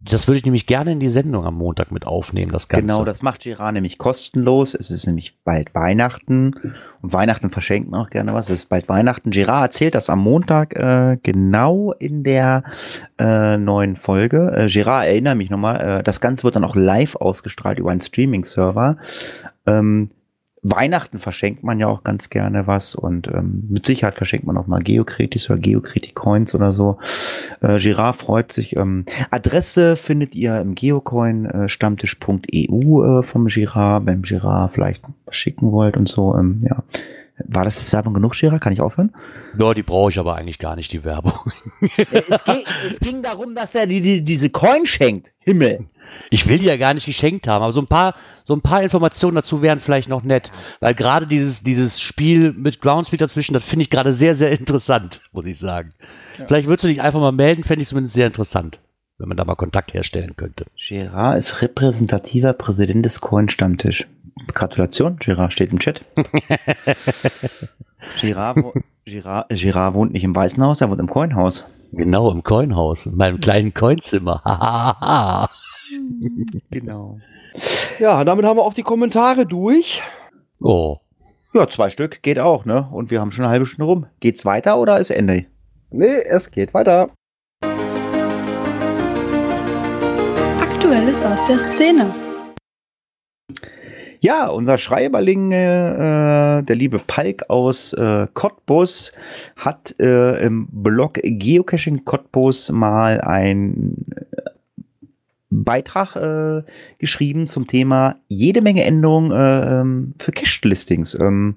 Das würde ich nämlich gerne in die Sendung am Montag mit aufnehmen, das Ganze. Genau, das macht Gerard nämlich kostenlos. Es ist nämlich bald Weihnachten. Und Weihnachten verschenkt man auch gerne was. Es ist bald Weihnachten. Gerard erzählt das am Montag äh, genau in der äh, neuen Folge. Äh, Gerard, erinnere mich nochmal, äh, das Ganze wird dann auch live ausgestrahlt über einen Streaming-Server. Ähm, Weihnachten verschenkt man ja auch ganz gerne was und ähm, mit Sicherheit verschenkt man auch mal Geokritis oder Geokritik-Coins oder so. Äh, Girard freut sich. Ähm, Adresse findet ihr im geocoin-stammtisch.eu äh, vom Girard, wenn Girard vielleicht schicken wollt und so. Ähm, ja. War das jetzt Werbung genug, Girard? Kann ich aufhören? Ja, die brauche ich aber eigentlich gar nicht, die Werbung. es, ging, es ging darum, dass er die, die, diese Coin schenkt. Himmel. Ich will die ja gar nicht geschenkt haben, aber so ein paar, so ein paar Informationen dazu wären vielleicht noch nett. Weil gerade dieses, dieses Spiel mit Groundspeed dazwischen, das finde ich gerade sehr, sehr interessant, muss ich sagen. Vielleicht würdest du dich einfach mal melden, fände ich zumindest sehr interessant, wenn man da mal Kontakt herstellen könnte. Gerard ist repräsentativer Präsident des Coin-Stammtisch. Gratulation, Gerard steht im Chat. Gerard, wo, Gerard, Gerard wohnt nicht im Weißen Haus, er wohnt im Coinhaus. Genau, im Coinhaus, in meinem kleinen Coinzimmer. Genau. Ja, damit haben wir auch die Kommentare durch. oh. Ja, zwei Stück geht auch, ne? Und wir haben schon eine halbe Stunde rum. Geht's weiter oder ist Ende? Nee, es geht weiter. Aktuelles aus der Szene. Ja, unser Schreiberling, äh, der liebe Palk aus äh, Cottbus, hat äh, im Blog Geocaching Cottbus mal ein Beitrag äh, geschrieben zum Thema jede Menge Änderungen äh, ähm, für Cache-Listings. Ähm,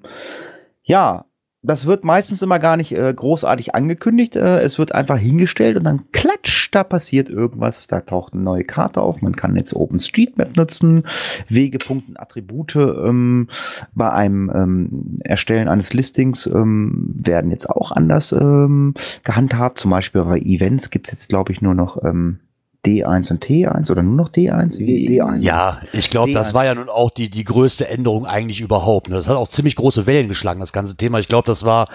ja, das wird meistens immer gar nicht äh, großartig angekündigt. Äh, es wird einfach hingestellt und dann klatsch, da passiert irgendwas. Da taucht eine neue Karte auf. Man kann jetzt OpenStreetMap nutzen. Wegepunkte, Attribute ähm, bei einem ähm, Erstellen eines Listings ähm, werden jetzt auch anders ähm, gehandhabt. Zum Beispiel bei Events gibt es jetzt, glaube ich, nur noch ähm, D1 und T1 oder nur noch D1? D1. Ja, ich glaube, das D1. war ja nun auch die, die größte Änderung eigentlich überhaupt. ne? Das hat auch ziemlich große Wellen geschlagen, das ganze Thema. Ich glaube, das war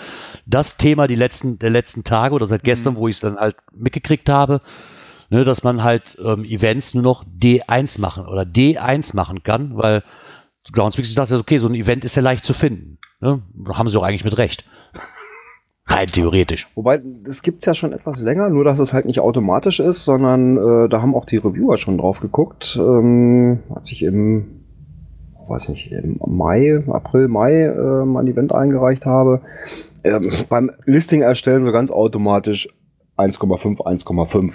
das Thema die letzten, der letzten Tage oder seit gestern, wo ich es dann halt mitgekriegt habe, ne, dass man halt ähm, Events nur noch D1 machen oder D1 machen kann, weil Groundspeak dachte, okay, so ein Event ist ja leicht zu finden. Ne? Da haben sie auch eigentlich mit recht. Rein theoretisch. Wobei, das gibt's ja schon etwas länger, nur dass es halt nicht automatisch ist, sondern äh, da haben auch die Reviewer schon drauf geguckt. Ähm, als ich im, weiß nicht, im Mai, April, Mai äh, mein Event eingereicht habe, ähm, beim Listing erstellen so ganz automatisch 1,5, 1,5.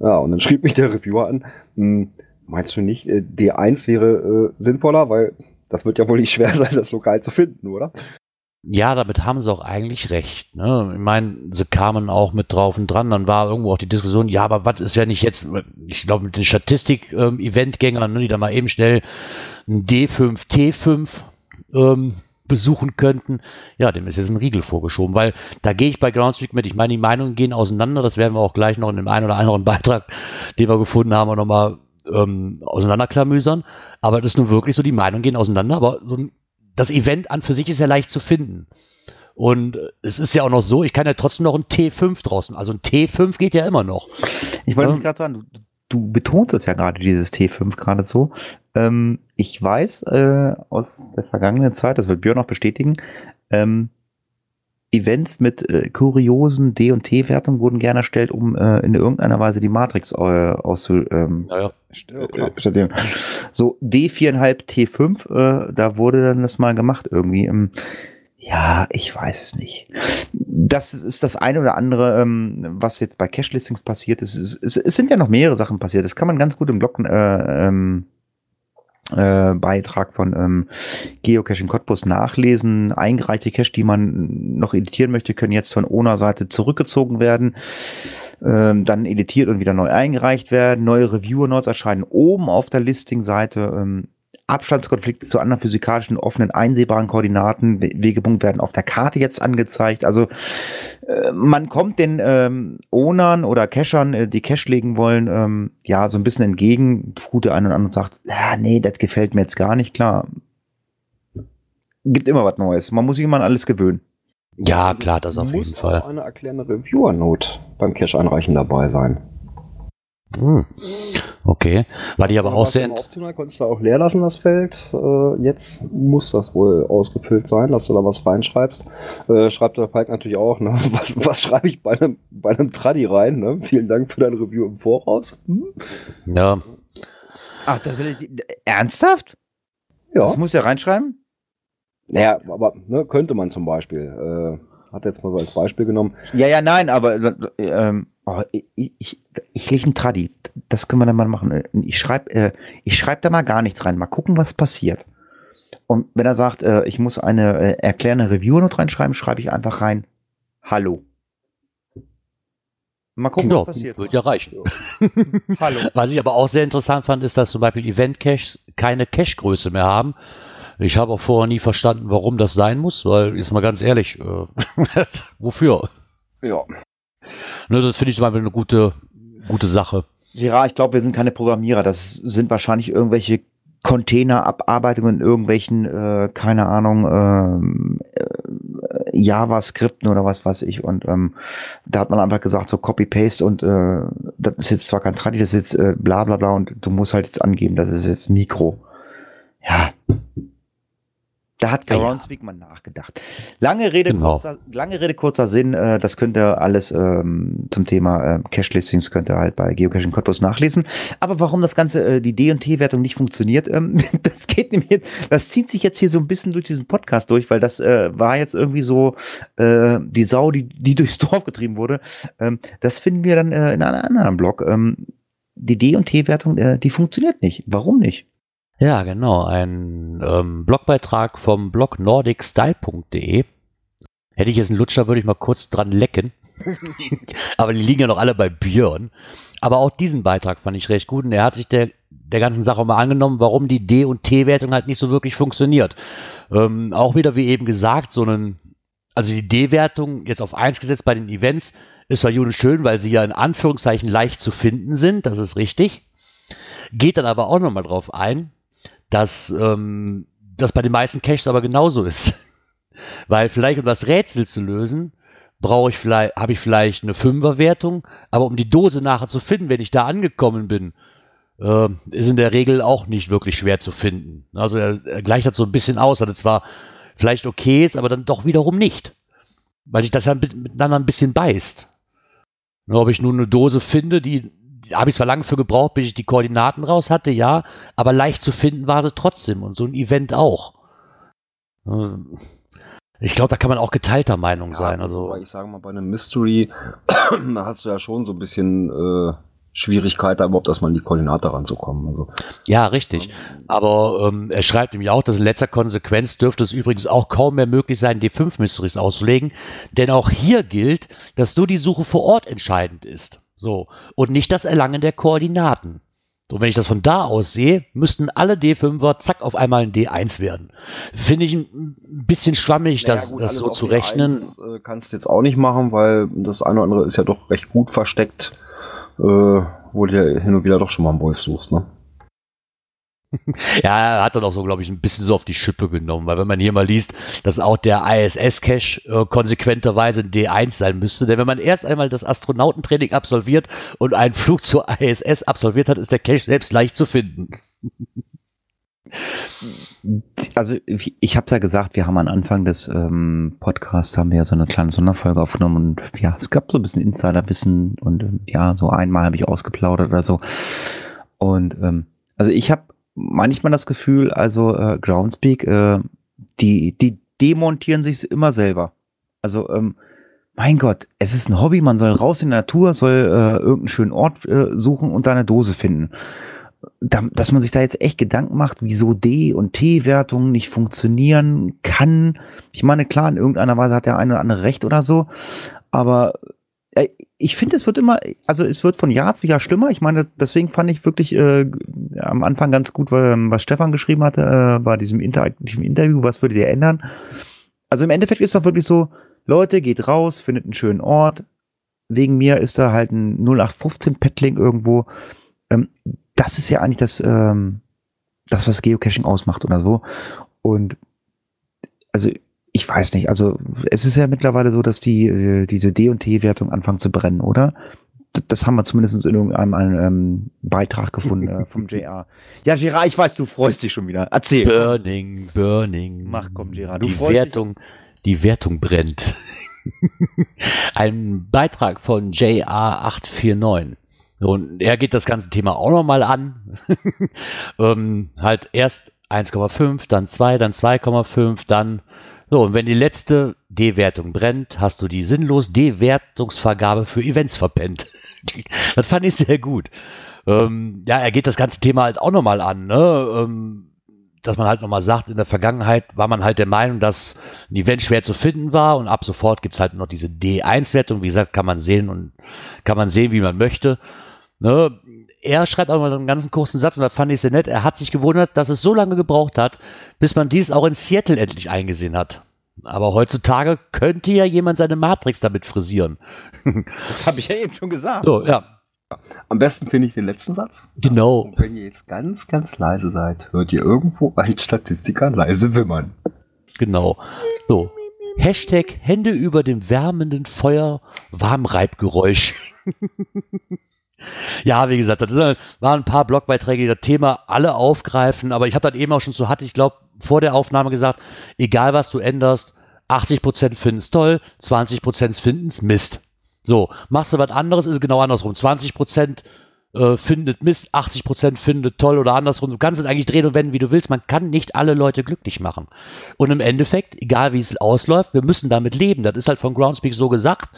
Ja, und dann schrieb mich der Reviewer an, hm, meinst du nicht, äh, D1 wäre äh, sinnvoller, weil das wird ja wohl nicht schwer sein, das lokal zu finden, oder? Ja, damit haben sie auch eigentlich recht. Ne? Ich meine, sie kamen auch mit drauf und dran. Dann war irgendwo auch die Diskussion, ja, aber was ist, wenn ich jetzt, ich glaube, mit den Statistik-Eventgängern, ne, die da mal eben schnell ein D5, T5 ähm, besuchen könnten, ja, dem ist jetzt ein Riegel vorgeschoben, weil da gehe ich bei Groundspeak mit. Ich meine, die Meinungen gehen auseinander. Das werden wir auch gleich noch in dem einen oder anderen Beitrag, den wir gefunden haben, nochmal ähm, auseinanderklamüsern. Aber das ist nun wirklich so, die Meinungen gehen auseinander. Aber so ein das Event an für sich ist ja leicht zu finden. Und äh, es ist ja auch noch so, ich kann ja trotzdem noch ein T5 draußen. Also ein T5 geht ja immer noch. Ich wollte mich gerade sagen, du, du betonst es ja gerade, dieses T5 gerade so. Ähm, ich weiß äh, aus der vergangenen Zeit, das wird Björn noch bestätigen, ähm, Events mit äh, kuriosen D- und T-Wertungen wurden gerne erstellt, um äh, in irgendeiner Weise die Matrix äh, auszu... Ähm, Naja. Äh, statt- so D4,5, T5, äh, da wurde dann das mal gemacht irgendwie. Ähm, ja, ich weiß es nicht. Das ist das eine oder andere, ähm, was jetzt bei Cache-Listings passiert ist. Es, es, es sind ja noch mehrere Sachen passiert. Das kann man ganz gut im Blog äh, ähm, äh, Beitrag von ähm, Geocaching Cottbus nachlesen. Eingereichte Cache, die man noch editieren möchte, können jetzt von ONA-Seite zurückgezogen werden, ähm, dann editiert und wieder neu eingereicht werden. Neue Reviewer-Notes erscheinen oben auf der Listing-Seite. Ähm, Abstandskonflikte zu anderen physikalischen offenen einsehbaren Koordinaten, We- Wegepunkt werden auf der Karte jetzt angezeigt. Also äh, man kommt den ähm, Ownern oder Cachern, äh, die Cache legen wollen, ähm, ja, so ein bisschen entgegen. Gute ein und andere sagt, ja, nee, das gefällt mir jetzt gar nicht, klar. Gibt immer was Neues. Man muss sich immer an alles gewöhnen. Ja, klar, das auf Muss jeden Fall. auch eine erklärende Reviewer-Note beim Cache-Einreichen dabei sein. Hm. Okay. War die aber auch sehr. optional, konntest du auch leer lassen, das Feld. Äh, jetzt muss das wohl ausgefüllt sein, dass du da was reinschreibst. Äh, schreibt der Falk natürlich auch, ne? was, was schreibe ich bei einem, bei einem Traddy rein? Ne? Vielen Dank für dein Review im Voraus. Hm? Ja, Ach, das ernsthaft? Ja. Das muss ja reinschreiben? Naja, aber ne, könnte man zum Beispiel. Äh, hat jetzt mal so als Beispiel genommen. Ja, ja, nein, aber äh, ähm, oh, ich, ich, ich lege einen Tradi. Das können wir dann mal machen. Ich schreibe äh, ich schreib da mal gar nichts rein. Mal gucken, was passiert. Und wenn er sagt, äh, ich muss eine äh, erklärende Review-Note reinschreiben, schreibe ich einfach rein, Hallo. Mal gucken, ja was passiert. wird ja reichen. Hallo. Was ich aber auch sehr interessant fand, ist, dass zum Beispiel Event-Caches keine Cache-Größe mehr haben. Ich habe auch vorher nie verstanden, warum das sein muss, weil, ist mal ganz ehrlich, äh, wofür? Ja. Ne, das finde ich zum Beispiel eine gute, gute Sache. Ja, ich glaube, wir sind keine Programmierer. Das sind wahrscheinlich irgendwelche Container-Abarbeitungen in irgendwelchen, äh, keine Ahnung, ähm, äh, JavaScripten oder was weiß ich. Und ähm, da hat man einfach gesagt, so Copy-Paste und äh, das ist jetzt zwar kein Tradi, das ist jetzt äh, bla bla bla und du musst halt jetzt angeben, das ist jetzt Mikro. Ja. Da hat Ja, ja. Groundspeak mal nachgedacht. Lange Rede, Genau. kurzer, lange Rede, kurzer Sinn, äh, das könnt ihr alles ähm, zum Thema äh, Cache-Listings könnt ihr halt bei Geocaching Cottbus nachlesen. Aber warum das Ganze, äh, die D- und T-Wertung nicht funktioniert, ähm, das geht nämlich, jetzt- das zieht sich jetzt hier so ein bisschen durch diesen Podcast durch, weil das äh, war jetzt irgendwie so äh, die Sau, die, die durchs Dorf getrieben wurde. Ähm, das finden wir dann äh, in einem anderen Blog. Ähm, die D- und T-Wertung, äh, die funktioniert nicht. Warum nicht? Ja, genau. Ein ähm, Blogbeitrag vom Blog nordicstyle.de. Hätte ich jetzt einen Lutscher, würde ich mal kurz dran lecken. Aber die liegen ja noch alle bei Björn. Aber auch diesen Beitrag fand ich recht gut und er hat sich der, der ganzen Sache mal angenommen, warum die D- und T-Wertung halt nicht so wirklich funktioniert. Ähm, auch wieder, wie eben gesagt, so einen, also die D-Wertung jetzt auf 1 gesetzt bei den Events ist zwar gut schön, weil sie ja in Anführungszeichen leicht zu finden sind, das ist richtig. Geht dann aber auch nochmal drauf ein, dass ähm, das bei den meisten Caches aber genauso ist. weil vielleicht, um das Rätsel zu lösen, brauche ich vielleicht, habe ich vielleicht eine Fünferwertung, aber um die Dose nachher zu finden, wenn ich da angekommen bin, äh, ist in der Regel auch nicht wirklich schwer zu finden. Also er, er gleicht das so ein bisschen aus, es zwar vielleicht okay ist, aber dann doch wiederum nicht. Weil sich das ja miteinander ein bisschen beißt. Nur ob ich nun eine Dose finde, die habe ich zwar lange für gebraucht, bis ich die Koordinaten raus hatte, ja, aber leicht zu finden war sie trotzdem und so ein Event auch. Ich glaube, da kann man auch geteilter Meinung ja, sein. Also ich sage mal, bei einem Mystery da hast du ja schon so ein bisschen äh, Schwierigkeit, da überhaupt erstmal in die Koordinate ranzukommen. Also, ja, richtig. Aber ähm, er schreibt nämlich auch, dass in letzter Konsequenz dürfte es übrigens auch kaum mehr möglich sein, D5 Mysteries auszulegen. Denn auch hier gilt, dass nur die Suche vor Ort entscheidend ist. So. Und nicht das Erlangen der Koordinaten. So, wenn ich das von da aus sehe, müssten alle D5er zack auf einmal ein D1 werden. Finde ich ein bisschen schwammig, naja, das, gut, das so zu rechnen. D1, äh, kannst du jetzt auch nicht machen, weil das eine oder andere ist ja doch recht gut versteckt, äh, wo du ja hin und wieder doch schon mal einen Wolf suchst, ne? ja, er hat dann auch so, glaube ich, ein bisschen so auf die Schippe genommen, weil wenn man hier mal liest, dass auch der ISS-Cache äh, konsequenterweise ein D1 sein müsste, denn wenn man erst einmal das Astronautentraining absolviert und einen Flug zur ISS absolviert hat, ist der Cache selbst leicht zu finden. Also ich habe es ja gesagt, wir haben am Anfang des ähm, Podcasts haben wir ja so eine kleine Sonderfolge aufgenommen und ja, es gab so ein bisschen Insiderwissen und ähm, ja, so einmal habe ich ausgeplaudert oder so. Und ähm, also ich habe manchmal das Gefühl, also äh, Groundspeak, äh, die, die demontieren sich immer selber. Also, ähm, mein Gott, es ist ein Hobby, man soll raus in die Natur, soll äh, irgendeinen schönen Ort äh, suchen und da eine Dose finden. Da, dass man sich da jetzt echt Gedanken macht, wieso D- und T-Wertungen nicht funktionieren kann. Ich meine, klar, in irgendeiner Weise hat der eine oder andere recht oder so, aber ich finde, es wird immer, also es wird von Jahr zu Jahr schlimmer. Ich meine, deswegen fand ich wirklich äh, am Anfang ganz gut, was Stefan geschrieben hatte, äh, bei diesem interaktiven Interview, was würde ihr ändern? Also im Endeffekt ist doch wirklich so, Leute, geht raus, findet einen schönen Ort. Wegen mir ist da halt ein 0815 Petling irgendwo. Ähm, das ist ja eigentlich das, ähm, das, was Geocaching ausmacht oder so. Und also ich weiß nicht, also es ist ja mittlerweile so, dass die äh, diese D und T-Wertung anfangen zu brennen, oder? Das haben wir zumindest in irgendeinem einem, ähm, Beitrag gefunden äh, vom JR. Ja, Gerard, ich weiß, du freust dich schon wieder. Erzähl. Burning, Burning. Mach komm, Gerard. Du die Wertung, dich. die Wertung brennt. Ein Beitrag von JR849. Und er geht das ganze Thema auch nochmal an. ähm, halt erst 1,5, dann 2, dann 2,5, dann so, und wenn die letzte D-Wertung brennt, hast du die sinnlos D-Wertungsvergabe für Events verpennt. das fand ich sehr gut. Ähm, ja, er geht das ganze Thema halt auch nochmal an, ne? Ähm, dass man halt nochmal sagt, in der Vergangenheit war man halt der Meinung, dass ein Event schwer zu finden war und ab sofort gibt's halt noch diese D1-Wertung. Wie gesagt, kann man sehen und kann man sehen, wie man möchte. Ne? Er schreibt auch mal einen ganz kurzen Satz und da fand ich sehr nett. Er hat sich gewundert, dass es so lange gebraucht hat, bis man dies auch in Seattle endlich eingesehen hat. Aber heutzutage könnte ja jemand seine Matrix damit frisieren. Das habe ich ja eben schon gesagt. So, ja. Am besten finde ich den letzten Satz. Genau. Und wenn ihr jetzt ganz, ganz leise seid, hört ihr irgendwo einen Statistiker leise wimmern. Genau. So. Hashtag Hände über dem wärmenden Feuer, Warmreibgeräusch. Ja, wie gesagt, das waren ein paar Blogbeiträge, die das Thema alle aufgreifen, aber ich habe dann eben auch schon so hatte, ich glaube, vor der Aufnahme gesagt, egal was du änderst, 80% finden es toll, 20% finden es Mist. So, machst du was anderes, ist genau andersrum. 20% äh, findet Mist, 80% findet toll oder andersrum. Du kannst es eigentlich drehen und wenden, wie du willst. Man kann nicht alle Leute glücklich machen. Und im Endeffekt, egal wie es ausläuft, wir müssen damit leben. Das ist halt von Groundspeak so gesagt.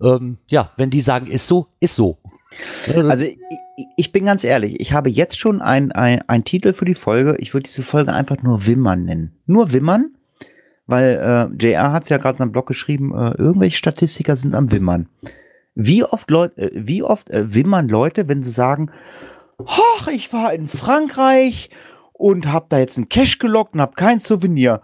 Ähm, ja, wenn die sagen, ist so, ist so. Also ich, ich, bin ganz ehrlich, ich habe jetzt schon einen ein Titel für die Folge. Ich würde diese Folge einfach nur Wimmern nennen. Nur Wimmern, weil äh, JR hat es ja gerade in seinem Blog geschrieben, äh, irgendwelche Statistiker sind am Wimmern. Wie oft, Leut, äh, wie oft äh, wimmern Leute, wenn sie sagen, ich war in Frankreich und hab da jetzt einen Cash gelockt und hab kein Souvenir.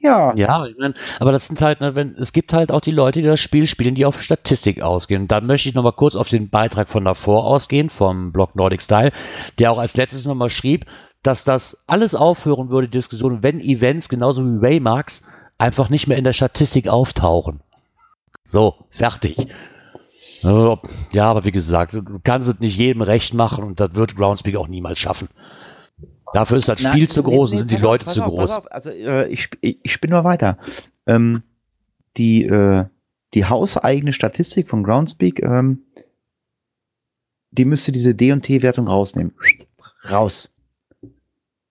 Ja. Ja, ich mein, aber das sind halt, ne, wenn, es gibt halt auch die Leute, die das Spiel spielen, die auf Statistik ausgehen. Und da möchte ich nochmal kurz auf den Beitrag von davor ausgehen, vom Blog Nordic Style, der auch als letztes nochmal schrieb, dass das alles aufhören würde, die Diskussion, wenn Events genauso wie Waymarks einfach nicht mehr in der Statistik auftauchen. So, fertig. Ja, aber wie gesagt, du kannst es nicht jedem recht machen und das wird Groundspeak auch niemals schaffen. Dafür ist das Na, Spiel zu nee, groß nee, und sind die auf, Leute pass zu auf, groß. Auf. Also äh, ich, ich, ich spinne mal weiter. Ähm, die, äh, die hauseigene Statistik von Groundspeak, ähm, die müsste diese D&T-Wertung rausnehmen. Raus.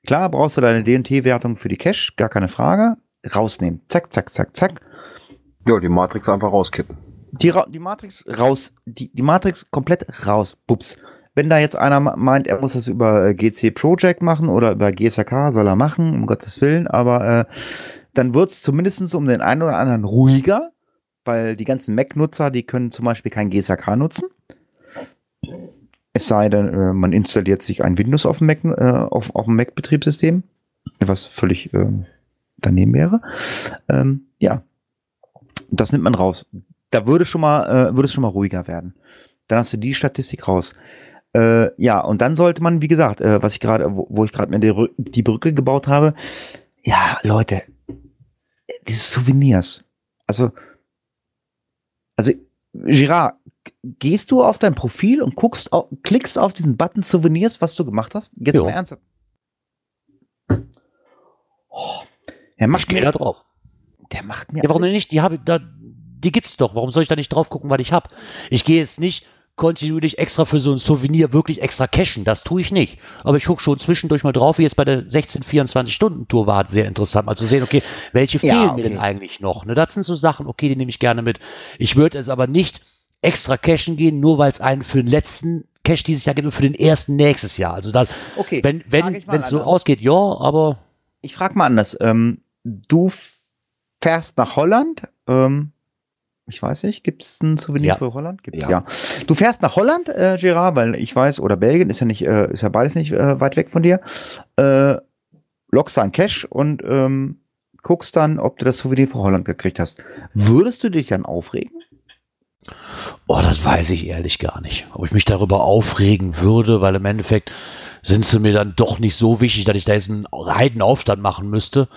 Klar brauchst du deine D&T-Wertung für die Cache, gar keine Frage. Rausnehmen. Zack, zack, zack, zack. Ja, die Matrix einfach rauskippen. Die, Ra- die Matrix raus, die, die Matrix komplett raus. Bups. Wenn da jetzt einer meint, er muss das über äh, GC Project machen oder über GSAK, soll er machen, um Gottes Willen, aber äh, dann wird es zumindest um den einen oder anderen ruhiger, weil die ganzen Mac-Nutzer, die können zum Beispiel kein GSAK nutzen. Es sei denn, äh, man installiert sich ein Windows auf dem Mac, äh, auf, auf dem Mac-Betriebssystem, was völlig äh, daneben wäre. Ähm, ja, das nimmt man raus da würde schon mal, äh, würde es schon mal ruhiger werden. Dann hast du die Statistik raus. Äh, ja, und dann sollte man, wie gesagt, äh, was ich gerade, wo, wo ich gerade mir die, die Brücke gebaut habe, ja, Leute, diese Souvenirs. Also, also, Girard, gehst du auf dein Profil und guckst, au- klickst auf diesen Button Souvenirs, was du gemacht hast? Jetzt Jo. mal ernsthaft. Oh, der Ich macht gehe mir, da drauf. der macht mir Ja, warum alles- denn nicht? Die habe ich da, die gibt's doch. Warum soll ich da nicht drauf gucken, was ich habe? Ich gehe jetzt nicht kontinuierlich extra für so ein Souvenir wirklich extra cashen. Das tue ich nicht. Aber ich gucke schon zwischendurch mal drauf, wie jetzt bei der 16-24-Stunden-Tour war, sehr interessant, mal zu sehen, okay, welche Ja, fehlen okay. mir denn eigentlich noch? Ne, das sind so Sachen, okay, die nehme ich gerne mit. Ich würde es aber nicht extra cashen gehen, nur weil es einen für den letzten Cash dieses Jahr gibt und für den ersten nächstes Jahr. Also das, Okay, wenn, wenn, es so ausgeht, ja, aber ich frage mal anders. Ähm, du fährst nach Holland. Ähm, ich weiß nicht, gibt es ein Souvenir Ja. für Holland? Gibt's Ja. ja. Du fährst nach Holland, äh, Gerard, weil ich weiß, oder Belgien ist ja nicht, äh, ist ja beides nicht äh, weit weg von dir. Äh, lockst dein Cash und ähm, guckst dann, ob du das Souvenir für Holland gekriegt hast. Würdest du dich dann aufregen? Oh, das weiß ich ehrlich gar nicht. Ob ich mich darüber aufregen würde, weil im Endeffekt sind sie mir dann doch nicht so wichtig, dass ich da jetzt einen Heidenaufstand machen müsste.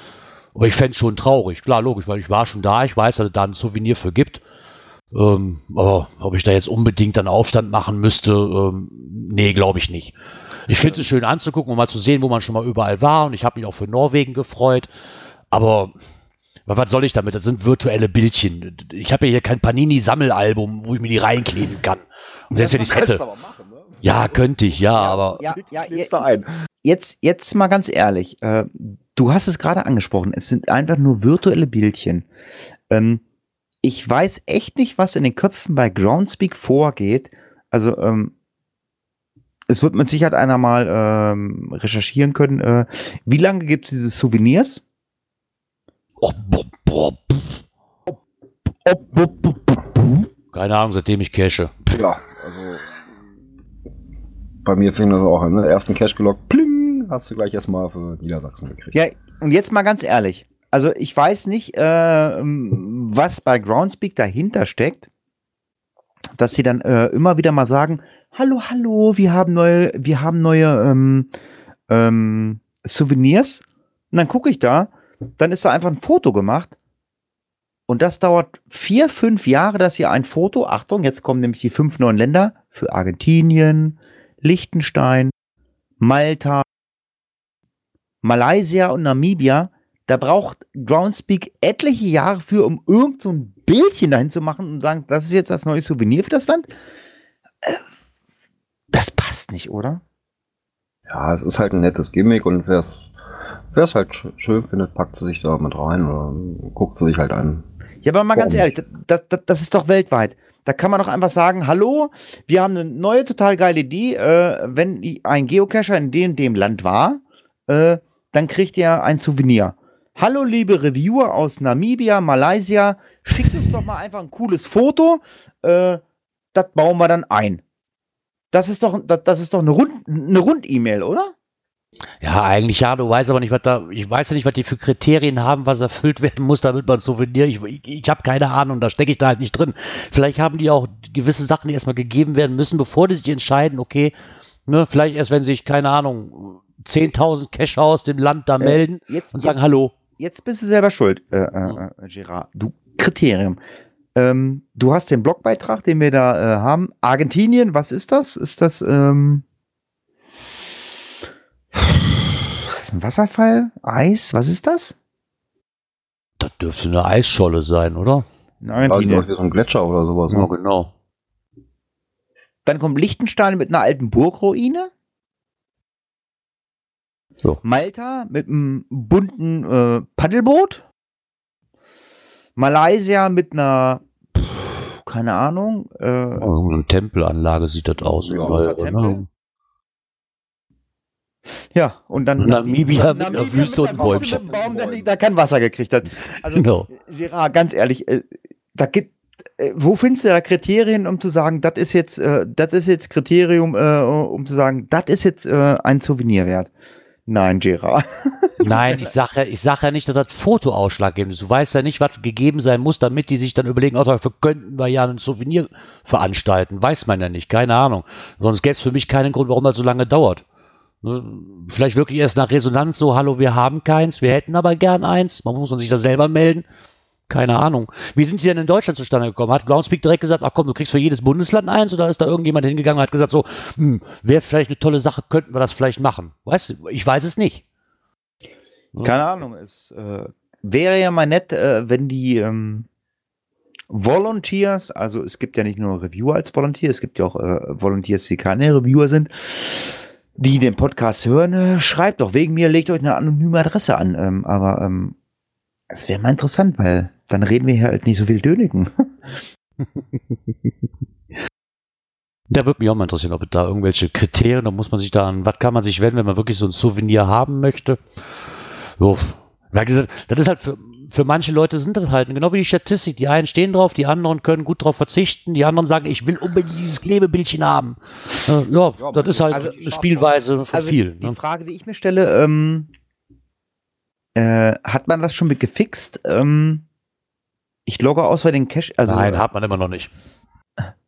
Aber ich fände es schon traurig. Klar, logisch, weil ich war schon da, ich weiß, dass es da ein Souvenir für gibt. Ähm, aber ob ich da jetzt unbedingt einen Aufstand machen müsste, ähm, nee, glaube ich nicht. Ich finde es schön anzugucken und mal zu sehen, wo man schon mal überall war. Und ich habe mich auch für Norwegen gefreut. Aber wa- was soll ich damit? Das sind virtuelle Bildchen. Ich habe ja hier kein Panini-Sammelalbum, wo ich mir die reinkleben kann. Und selbst wenn ich es hätte. Ja, könnte ich, ja, aber Ja, ja, da ein. Jetzt, jetzt mal ganz ehrlich, äh, du hast es gerade angesprochen, es sind einfach nur virtuelle Bildchen. Ähm, ich weiß echt nicht, was in den Köpfen bei Groundspeak vorgeht. Also, ähm, es wird mit Sicherheit einer mal ähm, recherchieren können. Äh, wie lange gibt es diese Souvenirs? keine Ahnung, seitdem ich cache. Ja, also bei mir fing das auch an. Ne? Ersten Cash gelockt, pling, hast du gleich erstmal für Niedersachsen gekriegt. Ja, und jetzt mal ganz ehrlich. Also ich weiß nicht, äh, was bei Groundspeak dahinter steckt, dass sie dann äh, immer wieder mal sagen, hallo, hallo, wir haben neue, wir haben neue ähm, ähm, Souvenirs. Und dann gucke ich da, dann ist da einfach ein Foto gemacht. Und das dauert vier, fünf Jahre, dass ihr ein Foto, Achtung, jetzt kommen nämlich die fünf neuen Länder für Argentinien, Liechtenstein, Malta, Malaysia und Namibia, da braucht Groundspeak etliche Jahre für, um irgend so ein Bildchen dahin zu machen und sagen, das ist jetzt das neue Souvenir für das Land. Äh, Das passt nicht, oder? Ja, es ist halt ein nettes Gimmick und wer es halt sch- schön findet, packt sie sich da mit rein oder guckt sie sich halt an. Ja, aber mal ganz Warum ehrlich, das, das, das ist doch weltweit. Da kann man doch einfach sagen, hallo, wir haben eine neue, total geile Idee. Äh, wenn ein Geocacher in dem, dem Land war, äh, dann kriegt ihr ein Souvenir. Hallo liebe Reviewer aus Namibia, Malaysia, schickt uns doch mal einfach ein cooles Foto. Äh, das bauen wir dann ein. Das ist doch, das, das ist doch eine Rund, eine Rund-E-Mail, oder? Ja, eigentlich ja, du weißt aber nicht, was da, ich weiß ja nicht, was die für Kriterien haben, was erfüllt werden muss, damit man ein Souvenir, ich, ich, ich habe keine Ahnung, da stecke ich da halt nicht drin. Vielleicht haben die auch gewisse Sachen, die erstmal gegeben werden müssen, bevor die sich entscheiden, okay, ne, vielleicht erst, wenn sich, keine Ahnung, 10.000 Cash aus dem Land da Äh, melden jetzt- und sagen, jetzt- hallo. Jetzt bist du selber schuld, äh, äh, äh, Gerard. Du, Kriterium. Ähm, du hast den Blogbeitrag, den wir da äh, haben. Argentinien, was ist das? Ist das, ähm, ist das ein Wasserfall? Eis? Was ist das? Das dürfte eine Eisscholle sein, oder? In Da ist Argentinien. so ein Gletscher oder sowas. Ja, genau. Dann kommt Liechtenstein mit einer alten Burgruine. So. Malta mit einem bunten äh, Paddelboot. Malaysia mit einer, pff, keine Ahnung, äh, Irgendeine Tempelanlage sieht das aus. Ja? Tempel. ja, und dann Namibia mit einer Wüste und Bäumchen. Baum, der da kein Wasser gekriegt hat. Also, Genau. Gerard, ganz ehrlich, äh, da gibt, äh, wo findest du da Kriterien, um zu sagen, das ist jetzt, äh, das ist jetzt Kriterium, um zu sagen, das ist jetzt ein Souvenir wert? Nein, Gerard. Nein, ich sage ja, sag ja nicht, dass das Foto ausschlaggebend ist. Du weißt ja nicht, was gegeben sein muss, damit die sich dann überlegen, oh, dafür könnten wir ja ein Souvenir veranstalten. Weiß man ja nicht, keine Ahnung. Sonst gäbe es für mich keinen Grund, warum das so lange dauert. Ne, Vielleicht wirklich erst nach Resonanz so, hallo, wir haben keins, wir hätten aber gern eins. Man muss man sich da selber melden. Keine Ahnung. Wie sind die denn in Deutschland zustande gekommen? Hat Groundspeak direkt gesagt, ach komm, du kriegst für jedes Bundesland eins oder ist da irgendjemand hingegangen und hat gesagt so, hm, wäre vielleicht eine tolle Sache, könnten wir das vielleicht machen? Weißt du, ich weiß es nicht. Keine Ahnung, es äh, wäre ja mal nett, äh, wenn die ähm, Volunteers, also es gibt ja nicht nur Reviewer als Volunteer, es gibt ja auch äh, Volunteers, die keine Reviewer sind, die den Podcast hören, äh, schreibt doch wegen mir, legt euch eine anonyme Adresse an. Ähm, aber ähm, es wäre mal interessant, weil dann reden wir hier halt nicht so viel Döniken. Da würde mich auch mal interessieren, ob da irgendwelche Kriterien, da muss man sich da an, was kann man sich wenden, wenn man wirklich so ein Souvenir haben möchte. So, wie gesagt, das ist halt für, für manche Leute sind das halt, genau wie die Statistik, die einen stehen drauf, die anderen können gut drauf verzichten, die anderen sagen, ich will unbedingt dieses Klebebildchen haben. Äh, ja, Ja, das ist halt also- eine Spielweise von Also vielen. die Ne? Frage, die ich mir stelle, ähm, äh, hat man das schon mit gefixt? Ähm, ich logge aus bei den Cache. Also, Nein, hat man immer noch nicht.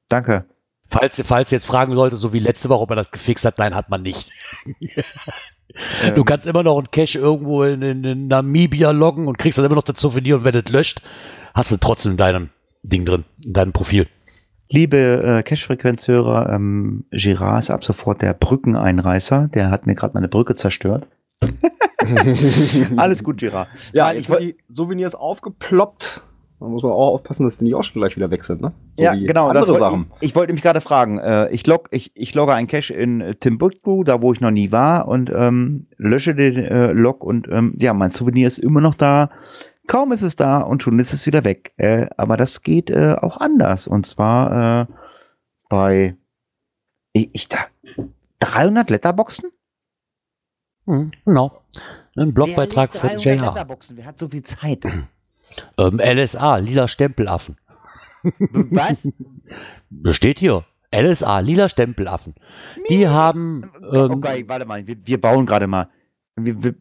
danke. Falls, falls ihr jetzt fragen sollte, so wie letzte Woche, ob er das gefixt hat, nein, hat man nicht. Ähm, Du kannst immer noch einen Cache irgendwo in, in, in Namibia loggen und kriegst dann immer noch das Souvenir und wenn es löscht, hast du trotzdem in deinem Ding drin, in deinem Profil. Liebe äh, Cash-Frequenzhörer, ähm, Girard ist ab sofort der Brückeneinreißer. Der hat mir gerade meine Brücke zerstört. Alles gut, Girard. Ja, Nein, ich woll- die Souvenirs aufgeploppt. Da muss man auch aufpassen, dass die nicht auch schon gleich wieder weg sind, ne? So ja, wie genau. Andere Das Sachen. ich, ich wollte mich gerade fragen. Äh, ich, log, ich, ich logge einen Cache in äh, Timbuktu, da wo ich noch nie war, und ähm, lösche den äh, Log und ähm, ja, mein Souvenir ist immer noch da. Kaum ist es da und schon ist es wieder weg. Äh, aber das geht äh, auch anders. Und zwar äh, bei ich, ich da 300 Letterboxen? Mhm, genau. Ein Blogbeitrag 300 JH. Letterboxen? Wer hat so viel Zeit? Ähm, LSA, lila Stempelaffen. Was? Das steht hier. LSA, lila Stempelaffen. Die haben. Ähm, okay, warte mal, wir, wir bauen gerade mal. Wir, wir,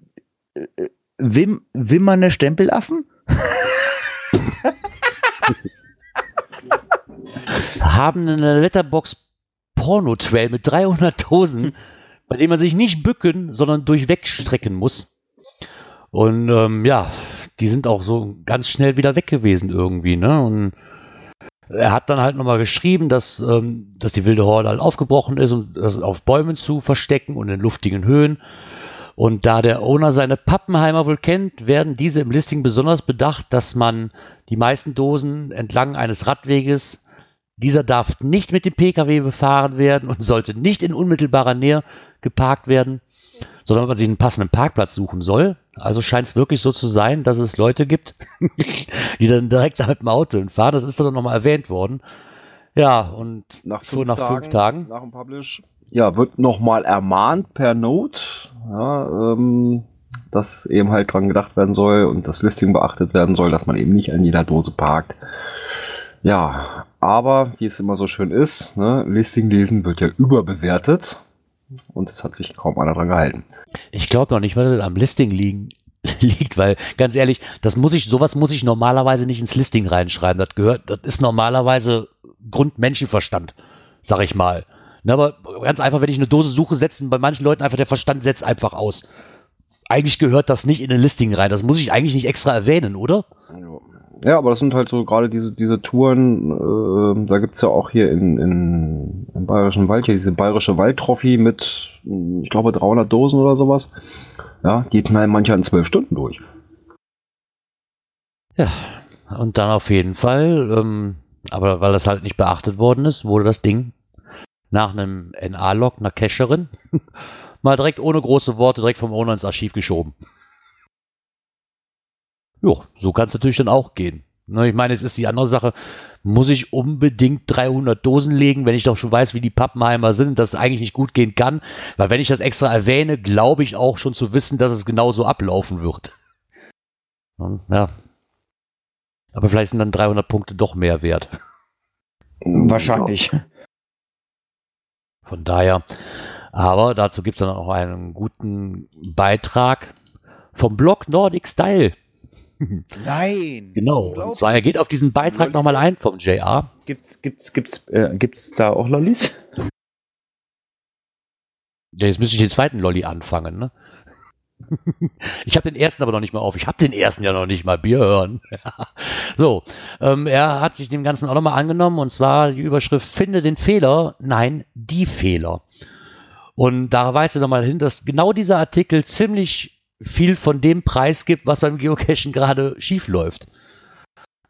äh, Wim, wimmernde Stempelaffen? haben eine Letterbox Porno-Trail mit 300 Dosen, bei dem man sich nicht bücken, sondern durchwegstrecken muss. Und ähm, ja, die sind auch so ganz schnell wieder weg gewesen irgendwie, ne? Und er hat dann halt nochmal geschrieben, dass, ähm, dass die wilde Horde halt aufgebrochen ist, um das auf Bäumen zu verstecken und in luftigen Höhen. Und da der Owner seine Pappenheimer wohl kennt, werden diese im Listing besonders bedacht, dass man die meisten Dosen entlang eines Radweges dieser darf nicht mit dem Pkw befahren werden und sollte nicht in unmittelbarer Nähe geparkt werden, sondern man sich einen passenden Parkplatz suchen soll. Also scheint es wirklich so zu sein, dass es Leute gibt, die dann direkt mit dem Auto fahren. Das ist dann nochmal erwähnt worden. Ja, und Nach schon nach fünf Tagen. Nach dem Publish. Ja, wird nochmal ermahnt per Note. Ja, ähm, dass eben halt dran gedacht werden soll und das Listing beachtet werden soll, dass man eben nicht an jeder Dose parkt. Ja, aber wie es immer so schön ist, ne, Listing lesen wird ja überbewertet und es hat sich kaum einer dran gehalten. Ich glaube noch nicht, weil das am Listing liegen, liegt, weil ganz ehrlich, das muss ich, sowas muss ich normalerweise nicht ins Listing reinschreiben. Das gehört, das ist normalerweise Grundmenschenverstand, sag ich mal. Ne, aber ganz einfach, wenn ich eine Dose suche, setzen bei manchen Leuten einfach der Verstand setzt einfach aus. Eigentlich gehört das nicht in ein Listing rein. Das muss ich eigentlich nicht extra erwähnen, oder? Ja, aber das sind halt so gerade diese, diese Touren, äh, da gibt's ja auch hier in, in, im Bayerischen Wald hier diese Bayerische Waldtrophy mit, ich glaube, 300 Dosen oder sowas. Ja, die knallen manche in zwölf Stunden durch. Ja, und dann auf jeden Fall, ähm, aber weil das halt nicht beachtet worden ist, wurde das Ding nach einem NA-Log, einer Cacherin, mal direkt ohne große Worte direkt vom Owner ins Archiv geschoben. Jo, so kann es natürlich dann auch gehen. Ne, ich meine, es ist die andere Sache, muss ich unbedingt 300 Dosen legen, wenn ich doch schon weiß, wie die Pappenheimer sind, dass es eigentlich nicht gut gehen kann. Weil wenn ich das extra erwähne, glaube ich auch schon zu wissen, dass es genauso ablaufen wird. Ja. Aber vielleicht sind dann 300 Punkte doch mehr wert. Wahrscheinlich. Von daher. Aber dazu gibt es dann auch einen guten Beitrag vom Blog Nordic Style. Nein. Genau. Und zwar, er geht auf diesen Beitrag nochmal ein vom JR. Gibt's, gibt's, gibt's, äh, gibt's da auch Lollis? Ja, jetzt müsste ich den zweiten Lolli anfangen, ne? Ich habe den ersten aber noch nicht mal auf. Ich habe den ersten ja noch nicht mal Bier hören. so, ähm, er hat sich dem Ganzen auch nochmal angenommen und zwar die Überschrift Finde den Fehler. Nein, die Fehler. Und da weist er nochmal hin, dass genau dieser Artikel ziemlich viel von dem Preis gibt, was beim Geocachen gerade schief läuft.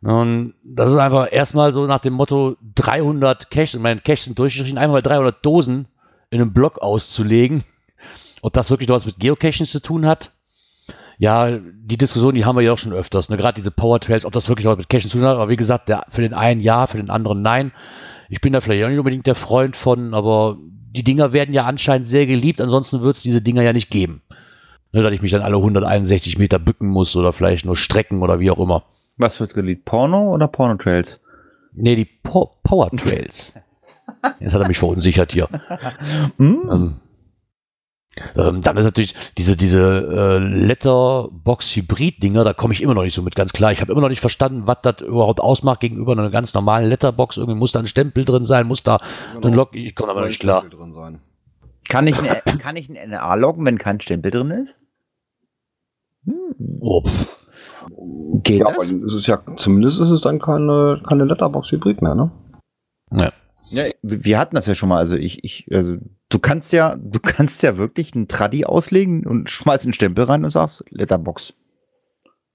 Und das ist einfach erstmal so nach dem Motto 300 Caches, mein Cache sind durchgestrichen, einmal 300 Dosen in einem Block auszulegen ob das wirklich noch was mit Geocaching zu tun hat? Ja, die Diskussion, die haben wir ja auch schon öfters. Ne? Gerade diese Power Trails, ob das wirklich noch mit Caching zu tun hat. Aber wie gesagt, der, für den einen ja, für den anderen nein. Ich bin da vielleicht auch nicht unbedingt der Freund von, aber die Dinger werden ja anscheinend sehr geliebt. Ansonsten wird es diese Dinger ja nicht geben. Ne, dass ich mich dann alle 161 Meter bücken muss oder vielleicht nur strecken oder wie auch immer. Was wird geliebt? Porno oder Porno Trails? Nee, die po Power Trails. Jetzt hat er mich verunsichert hier. Hm? Ähm, ähm, dann ist natürlich diese, diese äh, Letterbox-Hybrid-Dinger, da komme ich immer noch nicht so mit ganz klar. Ich habe immer noch nicht verstanden, was das überhaupt ausmacht gegenüber einer ganz normalen Letterbox. Irgendwie muss da ein Stempel drin sein, muss da Genau. ein Log. Ich komme aber noch nicht klar. Stempel Drin sein. Kann ich, ein- kann ich ein NA loggen, wenn kein Stempel drin ist? Oh, pff. Geht Ja, das? aber es ist ja, zumindest ist es dann keine, keine Letterbox-Hybrid mehr, ne? ja. Ja, wir hatten das ja schon mal. Also ich, ich, also du kannst ja, du kannst ja wirklich einen Traddy auslegen und schmeißt einen Stempel rein und sagst Letterbox.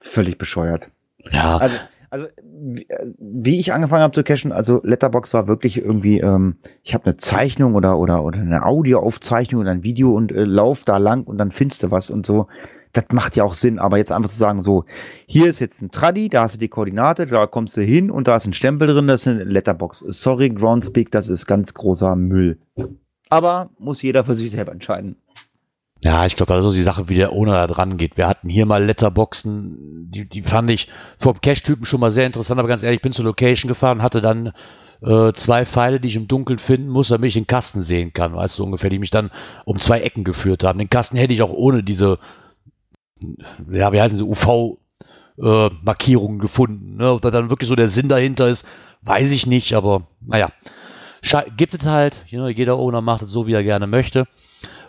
Völlig bescheuert. ja. Also, also wie, wie ich angefangen habe zu cashen, also Letterbox war wirklich irgendwie, ähm, ich habe eine Zeichnung oder oder oder eine Audioaufzeichnung oder ein Video und äh, lauf da lang und dann findest du was und so. Das macht ja auch Sinn, aber jetzt einfach zu sagen, so, hier ist jetzt ein Traddy, da hast du die Koordinate, da kommst du hin und da ist ein Stempel drin, das ist eine Letterbox. Sorry, Groundspeak, das ist ganz großer Müll. Aber muss jeder für sich selber entscheiden. Ja, ich glaube, da ist so die Sache, wie der Owner da dran geht. Wir hatten hier mal Letterboxen, die, die fand ich vom Cache-Typen schon mal sehr interessant, aber ganz ehrlich, ich bin zur Location gefahren, hatte dann äh, zwei Pfeile, die ich im Dunkeln finden muss, damit ich den Kasten sehen kann, weißt du ungefähr, die mich dann um zwei Ecken geführt haben. Den Kasten hätte ich auch ohne diese, ja, wie heißen sie, UV-Markierungen gefunden. Ne? Ob da dann wirklich so der Sinn dahinter ist, weiß ich nicht, aber naja. Sche gibt es halt, jeder Owner macht es so, wie er gerne möchte.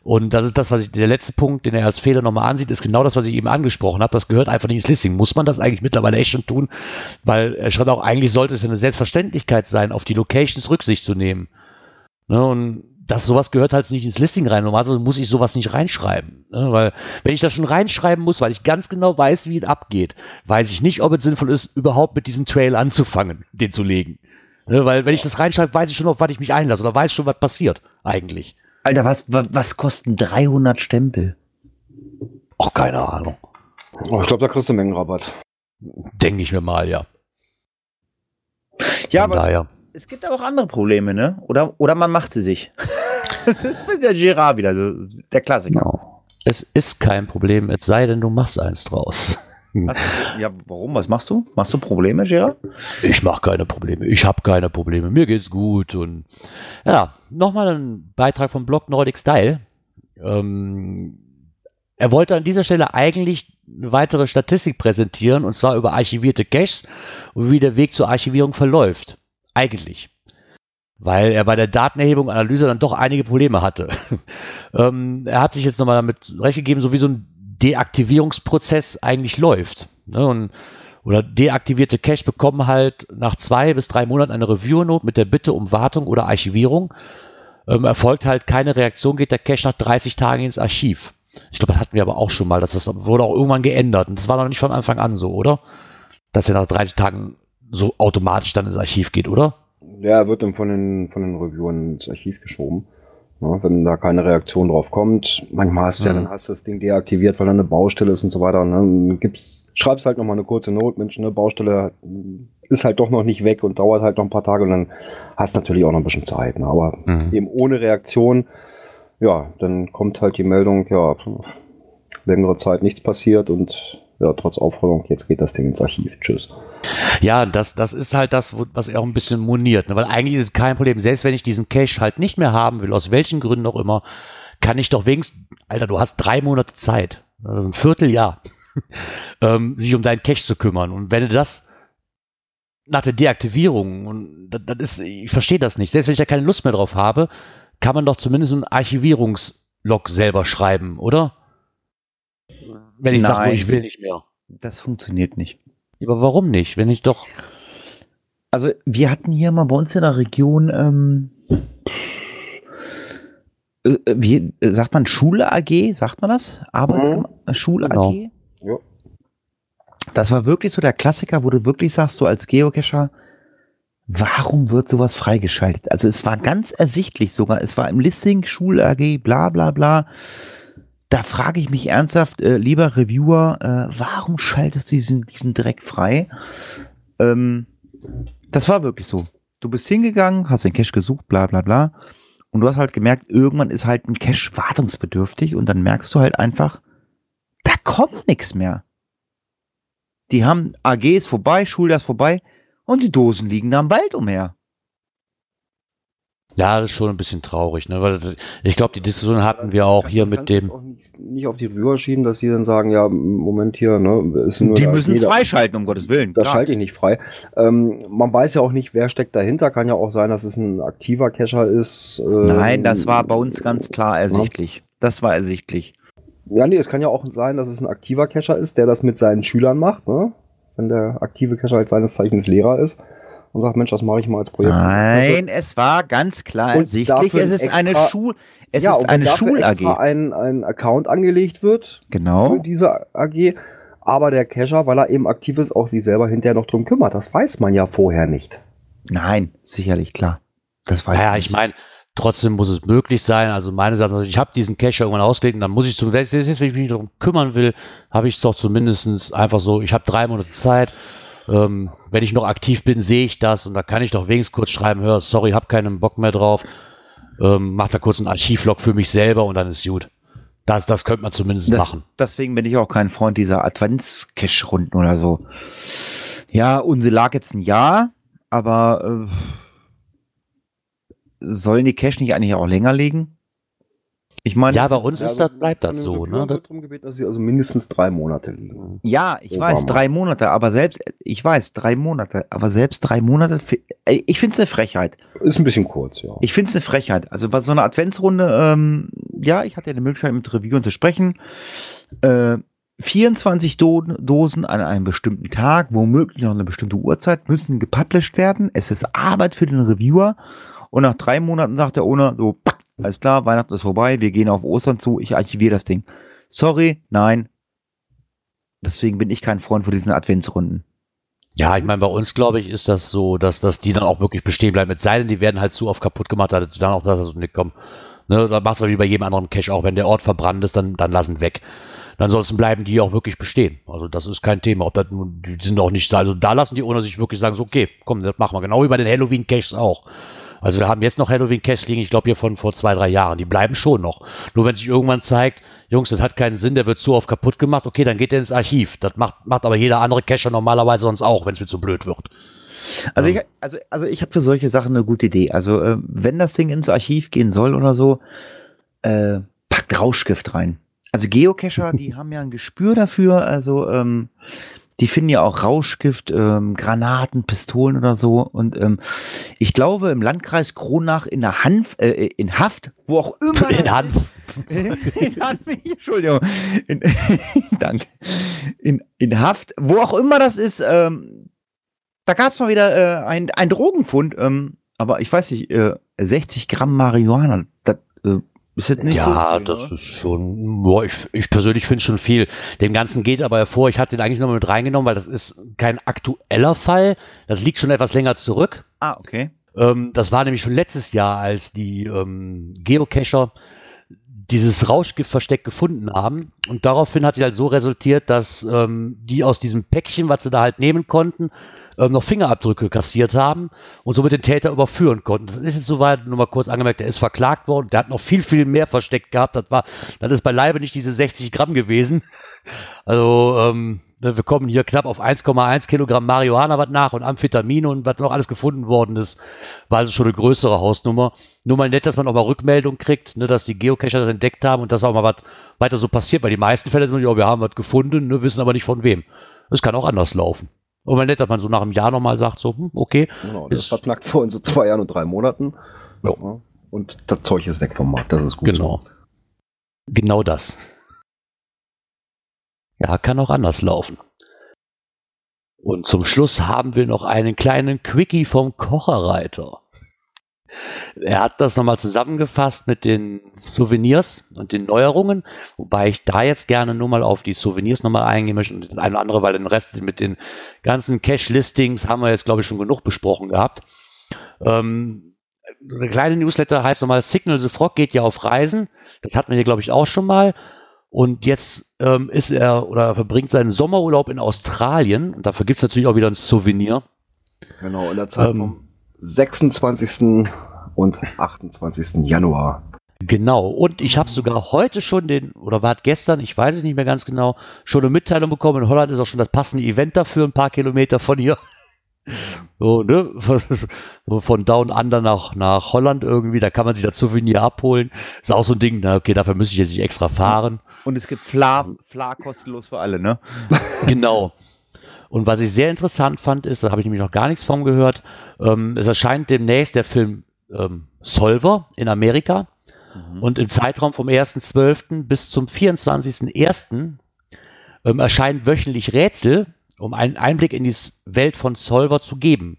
Und das ist das, was ich, der letzte Punkt, den er als Fehler nochmal ansieht, ist genau das, was ich eben angesprochen habe. Das gehört einfach nicht ins Listing. Muss man das eigentlich mittlerweile echt schon tun? Weil er schreibt auch, eigentlich sollte es eine Selbstverständlichkeit sein, auf die Locations Rücksicht zu nehmen. Ne, und das, sowas gehört halt nicht ins Listing rein. Normalerweise muss ich sowas nicht reinschreiben. Ne, weil, wenn ich das schon reinschreiben muss, weil ich ganz genau weiß, wie es abgeht, weiß ich nicht, ob es sinnvoll ist, überhaupt mit diesem Trail anzufangen, den zu legen. Ne, weil, wenn ich das reinschreibe, weiß ich schon, auf was ich mich einlasse oder weiß schon, was passiert, eigentlich. Alter, was, was, kosten 300 Stempel? Auch keine Ahnung. Oh, ich glaube, da kriegst du Mengenrabatt. Denke ich mir mal, ja. Ja, Von aber daher. Es gibt aber auch andere Probleme, ne? Oder, oder man macht sie sich. das ist der Gerard wieder, so, der Klassiker. Genau. Es ist kein Problem, es sei denn, du machst eins draus. Was, ja, warum? Was machst du? Machst du Probleme, Gerard? Ich mache keine Probleme. Ich habe keine Probleme. Mir geht's gut. Und ja, nochmal ein Beitrag vom Blog Nordic Style. Ähm, er wollte an dieser Stelle eigentlich eine weitere Statistik präsentieren, und zwar über archivierte Caches und wie der Weg zur Archivierung verläuft. Eigentlich. Weil er bei der Datenerhebung und Analyse dann doch einige Probleme hatte. ähm, er hat sich jetzt nochmal damit recht gegeben, so wie so ein Deaktivierungsprozess eigentlich läuft. Ne? Und, oder deaktivierte Cache bekommen halt nach zwei bis drei Monaten eine Review-Note mit der Bitte um Wartung oder Archivierung. Ähm, erfolgt halt keine Reaktion, geht der Cache nach 30 Tagen ins Archiv. Ich glaube, das hatten wir aber auch schon mal. Das wurde auch irgendwann geändert. Und das war noch nicht von Anfang an so, oder? Dass er nach 30 Tagen so automatisch dann ins Archiv geht, oder? Ja, er wird dann von den, von den Reviewern ins Archiv geschoben. Ja, wenn da keine Reaktion drauf kommt, manchmal hast du ja, Mhm. dann hast du das Ding deaktiviert, weil da eine Baustelle ist und so weiter. Und dann gibt's, schreibst halt nochmal eine kurze Note, Mensch, eine Baustelle ist halt doch noch nicht weg und dauert halt noch ein paar Tage und dann hast du natürlich auch noch ein bisschen Zeit. Ne? Aber Mhm. eben ohne Reaktion, ja, dann kommt halt die Meldung, ja, längere Zeit nichts passiert und ja, trotz Aufforderung, jetzt geht das Ding ins Archiv. Tschüss. Ja, das, das ist halt das, was er auch ein bisschen moniert. Ne? Weil eigentlich ist es kein Problem. Selbst wenn ich diesen Cache halt nicht mehr haben will, aus welchen Gründen auch immer, kann ich doch wenigstens, Alter, du hast drei Monate Zeit, das ist ein Vierteljahr, ähm, sich um deinen Cache zu kümmern. Und wenn du das nach der Deaktivierung, und das, das ist, ich verstehe das nicht, selbst wenn ich da keine Lust mehr drauf habe, kann man doch zumindest einen Archivierungslog selber schreiben, oder? Wenn ich sage, Nein. ich will nicht mehr. Das funktioniert nicht. Aber warum nicht? Wenn ich doch Also wir hatten hier mal bei uns in der Region, ähm, äh, wie äh, sagt man Schule AG? Sagt man das? Arbeitsgema Schule Genau. AG? Ja. Das war wirklich so der Klassiker, wo du wirklich sagst, so als Geocacher, warum wird sowas freigeschaltet? Also es war ganz ersichtlich sogar, es war im Listing Schule AG, bla bla bla. Da frage ich mich ernsthaft, äh, lieber Reviewer, äh, warum schaltest du diesen, diesen Dreck frei? Ähm, das war wirklich so. Du bist hingegangen, hast den Cache gesucht, bla bla bla. Und du hast halt gemerkt, irgendwann ist halt ein Cache wartungsbedürftig und dann merkst du halt einfach, da kommt nichts mehr. Die haben AG ist vorbei, Schuljahr ist vorbei und die Dosen liegen da im Wald umher. Ja, das ist schon ein bisschen traurig, ne? Weil das- ich glaube, die Diskussion hatten wir auch hier Das mit kannst du jetzt dem. auch nicht, nicht auf die Reviewer schieben, dass sie dann sagen, ja, Moment hier, ne, ist nur Die müssen es freischalten, um Gottes Willen. Das schalte ich nicht frei. Ähm, man weiß ja auch nicht, wer steckt dahinter. Kann ja auch sein, dass es ein aktiver Cacher ist. ähm, Nein, das war bei uns ganz klar ersichtlich. Das war ersichtlich. Ja, nee, es kann ja auch sein, dass es ein aktiver Cacher ist, der das mit seinen Schülern macht, ne? Wenn der aktive Cacher halt seines Zeichens Lehrer ist und sagt, Mensch, das mache ich mal als Projekt. Nein, es war ganz klar Und ersichtlich. Es ist extra- eine Schul, es ja, ist eine Schul AG. ein, ein Account angelegt wird Genau. für diese AG, aber der Cacher, weil er eben aktiv ist, auch sich selber hinterher noch drum kümmert. Das weiß man ja vorher nicht. Nein, sicherlich klar. Das weiß Naja, ich ich meine, trotzdem muss es möglich sein. Also meine Sache, also ich habe diesen Cache irgendwann ausgelegt und dann muss ich zum wenn ich mich darum kümmern will, habe ich es doch zumindest einfach so, ich habe drei Monate Zeit. Ähm, wenn ich noch aktiv bin, sehe ich das und da kann ich doch wenigstens kurz schreiben, hör, sorry, hab keinen Bock mehr drauf. Ähm, mach da kurz einen Archivlog für mich selber und dann ist gut. Das, das könnte man zumindest Das, machen. deswegen bin ich auch kein Freund dieser Advents-Cash-Runden oder so. Ja, unsere lag jetzt ein Jahr, aber äh, sollen die Cash nicht eigentlich auch länger liegen? Ich meine, Ja, bei uns ist das, bleibt das so, ne? Darum gebeten, dass sie also mindestens drei Monate liegen. ja, ich Obama. weiß, drei Monate, aber selbst, ich weiß, drei Monate, aber selbst drei Monate, ich finde es eine Frechheit. Ist ein bisschen kurz, ja. Ich finde es eine Frechheit. Also bei so einer Adventsrunde, ähm, ja, ich hatte ja die Möglichkeit, mit Reviewern zu sprechen. Äh, 24 Do Dosen an einem bestimmten Tag, womöglich noch eine bestimmte Uhrzeit, müssen gepublished werden. Es ist Arbeit für den Reviewer. Und nach drei Monaten sagt der Owner so, alles klar, Weihnachten ist vorbei, wir gehen auf Ostern zu, ich archiviere das Ding. Sorry, nein. Deswegen bin ich kein Freund von diesen Adventsrunden. Ja, ich meine, bei uns, glaube ich, ist das so, dass, dass die dann auch wirklich bestehen bleiben. Mit sei denn, die werden halt zu oft kaputt gemacht, dass sie dann auch das nicht kommen. Ne, da machst du wie bei jedem anderen Cache auch. Wenn der Ort verbrannt ist, dann, dann lassen weg. Ansonsten bleiben die auch wirklich bestehen. Also das ist kein Thema. Ob das nun, die sind auch nicht da. Also da lassen die ohne sich wirklich sagen, so, okay, komm, das machen wir. Genau wie bei den Halloween-Caches auch. Also wir haben jetzt noch Halloween Cash liegen, ich glaube hier von vor zwei, drei Jahren. Die bleiben schon noch. Nur wenn sich irgendwann zeigt, Jungs, das hat keinen Sinn, der wird zu oft kaputt gemacht, okay, dann geht er ins Archiv. Das macht, macht aber jeder andere Cacher normalerweise sonst auch, wenn es mir zu blöd wird. Also ich, also, also ich habe für solche Sachen eine gute Idee. Also äh, wenn das Ding ins Archiv gehen soll oder so, äh, packt Rauschgift rein. Also Geocacher, die haben ja ein Gespür dafür. Also ähm, die finden ja auch Rauschgift, ähm, Granaten, Pistolen oder so. Und ähm, ich glaube, im Landkreis Kronach in der Hanf, äh, in Haft, wo auch immer. In Hanf. ist- in Hanf, Entschuldigung. In, danke. In, in Haft, wo auch immer das ist, ähm, da gab es mal wieder äh, ein, ein Drogenfund. Ähm, aber ich weiß nicht, äh, 60 Gramm Marihuana, das äh, ist jetzt nicht so ja, viel, das ne? ist schon, boah, ich, ich persönlich finde schon viel. Dem Ganzen geht aber hervor, ich hatte den eigentlich noch mit reingenommen, weil das ist kein aktueller Fall. Das liegt schon etwas länger zurück. Ah, okay. Ähm, das war nämlich schon letztes Jahr, als die ähm, Geocacher dieses Rauschgiftversteck gefunden haben. Und daraufhin hat sich halt so resultiert, dass ähm, die aus diesem Päckchen, was sie da halt nehmen konnten, ähm, noch Fingerabdrücke kassiert haben und somit den Täter überführen konnten. Das ist jetzt soweit, nur mal kurz angemerkt, der ist verklagt worden. Der hat noch viel, viel mehr versteckt gehabt. Das war, das ist beileibe nicht diese 60 Gramm gewesen. Also, ähm, ne, wir kommen hier knapp auf 1,1 Kilogramm Marihuana was nach und Amphetamine und was noch alles gefunden worden ist, war also schon eine größere Hausnummer. Nur mal nett, dass man auch mal Rückmeldung kriegt, ne, dass die Geocacher das entdeckt haben und dass auch mal was weiter so passiert, weil die meisten Fälle sind, ja, wir haben was gefunden, ne, wissen aber nicht von wem. Das kann auch anders laufen. Und mal nett, dass man so nach einem Jahr nochmal sagt, so, hm, okay, Genau, das Ist- verknackt vor in so zwei Jahren und drei Monaten. Ja. Und das Zeug ist weg vom Markt. Das ist gut. genau. Genau das. Ja, kann auch anders laufen. Und zum Schluss haben wir noch einen kleinen Quickie vom Kocherreiter. Er hat das nochmal zusammengefasst mit den Souvenirs und den Neuerungen, wobei ich da jetzt gerne nur mal auf die Souvenirs nochmal eingehen möchte und den einen oder andere, weil den Rest mit den ganzen Cash-Listings haben wir jetzt, glaube ich, schon genug besprochen gehabt. Ähm, eine kleine Newsletter heißt nochmal Signal the Frog geht ja auf Reisen. Das hatten wir hier, glaube ich, auch schon mal. Und jetzt ähm, ist er oder verbringt seinen Sommerurlaub in Australien. Und dafür gibt es natürlich auch wieder ein Souvenir. Genau, in der Zeit Ähm. Vom 26. und 28. Januar. Genau. Und ich habe sogar heute schon den, oder war es gestern, ich weiß es nicht mehr ganz genau, schon eine Mitteilung bekommen. In Holland ist auch schon das passende Event dafür, ein paar Kilometer von hier. So, ne? So von Down Under nach, nach Holland irgendwie, da kann man sich das Souvenir abholen. Ist auch so ein Ding, na, okay, dafür müsste ich jetzt nicht extra fahren. Und es gibt Fla, Fla kostenlos für alle, ne? Genau. Und was ich sehr interessant fand, ist, da habe ich nämlich noch gar nichts von gehört, ähm, es erscheint demnächst der Film ähm, Solver in Amerika. Und im Zeitraum vom 1.12. bis zum 24.01. Ähm, erscheinen wöchentlich Rätsel, um einen Einblick in die Welt von Solver zu geben.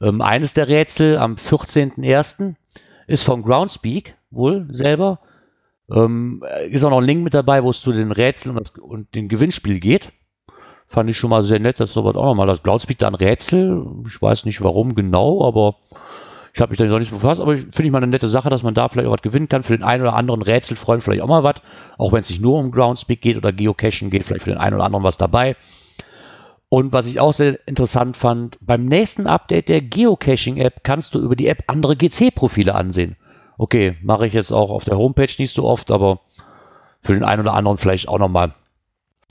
Ähm, eines der Rätsel am 14.01. ist von Groundspeak wohl selber. Ähm, ist auch noch ein Link mit dabei, wo es zu den Rätseln und, das, und dem Gewinnspiel geht. Fand ich schon mal sehr nett, dass sowas auch nochmal das Groundspeak da ein Rätsel. Ich weiß nicht warum genau, aber ich habe mich da noch nicht befasst, aber finde ich mal eine nette Sache, dass man da vielleicht auch was gewinnen kann. Für den einen oder anderen Rätselfreund vielleicht auch mal was. Auch wenn es nicht nur um Groundspeak geht oder Geocaching geht, vielleicht für den einen oder anderen was dabei. Und was ich auch sehr interessant fand, beim nächsten Update der Geocaching-App kannst du über die App andere GC-Profile ansehen. Okay, mache ich jetzt auch auf der Homepage nicht so oft, aber für den einen oder anderen vielleicht auch nochmal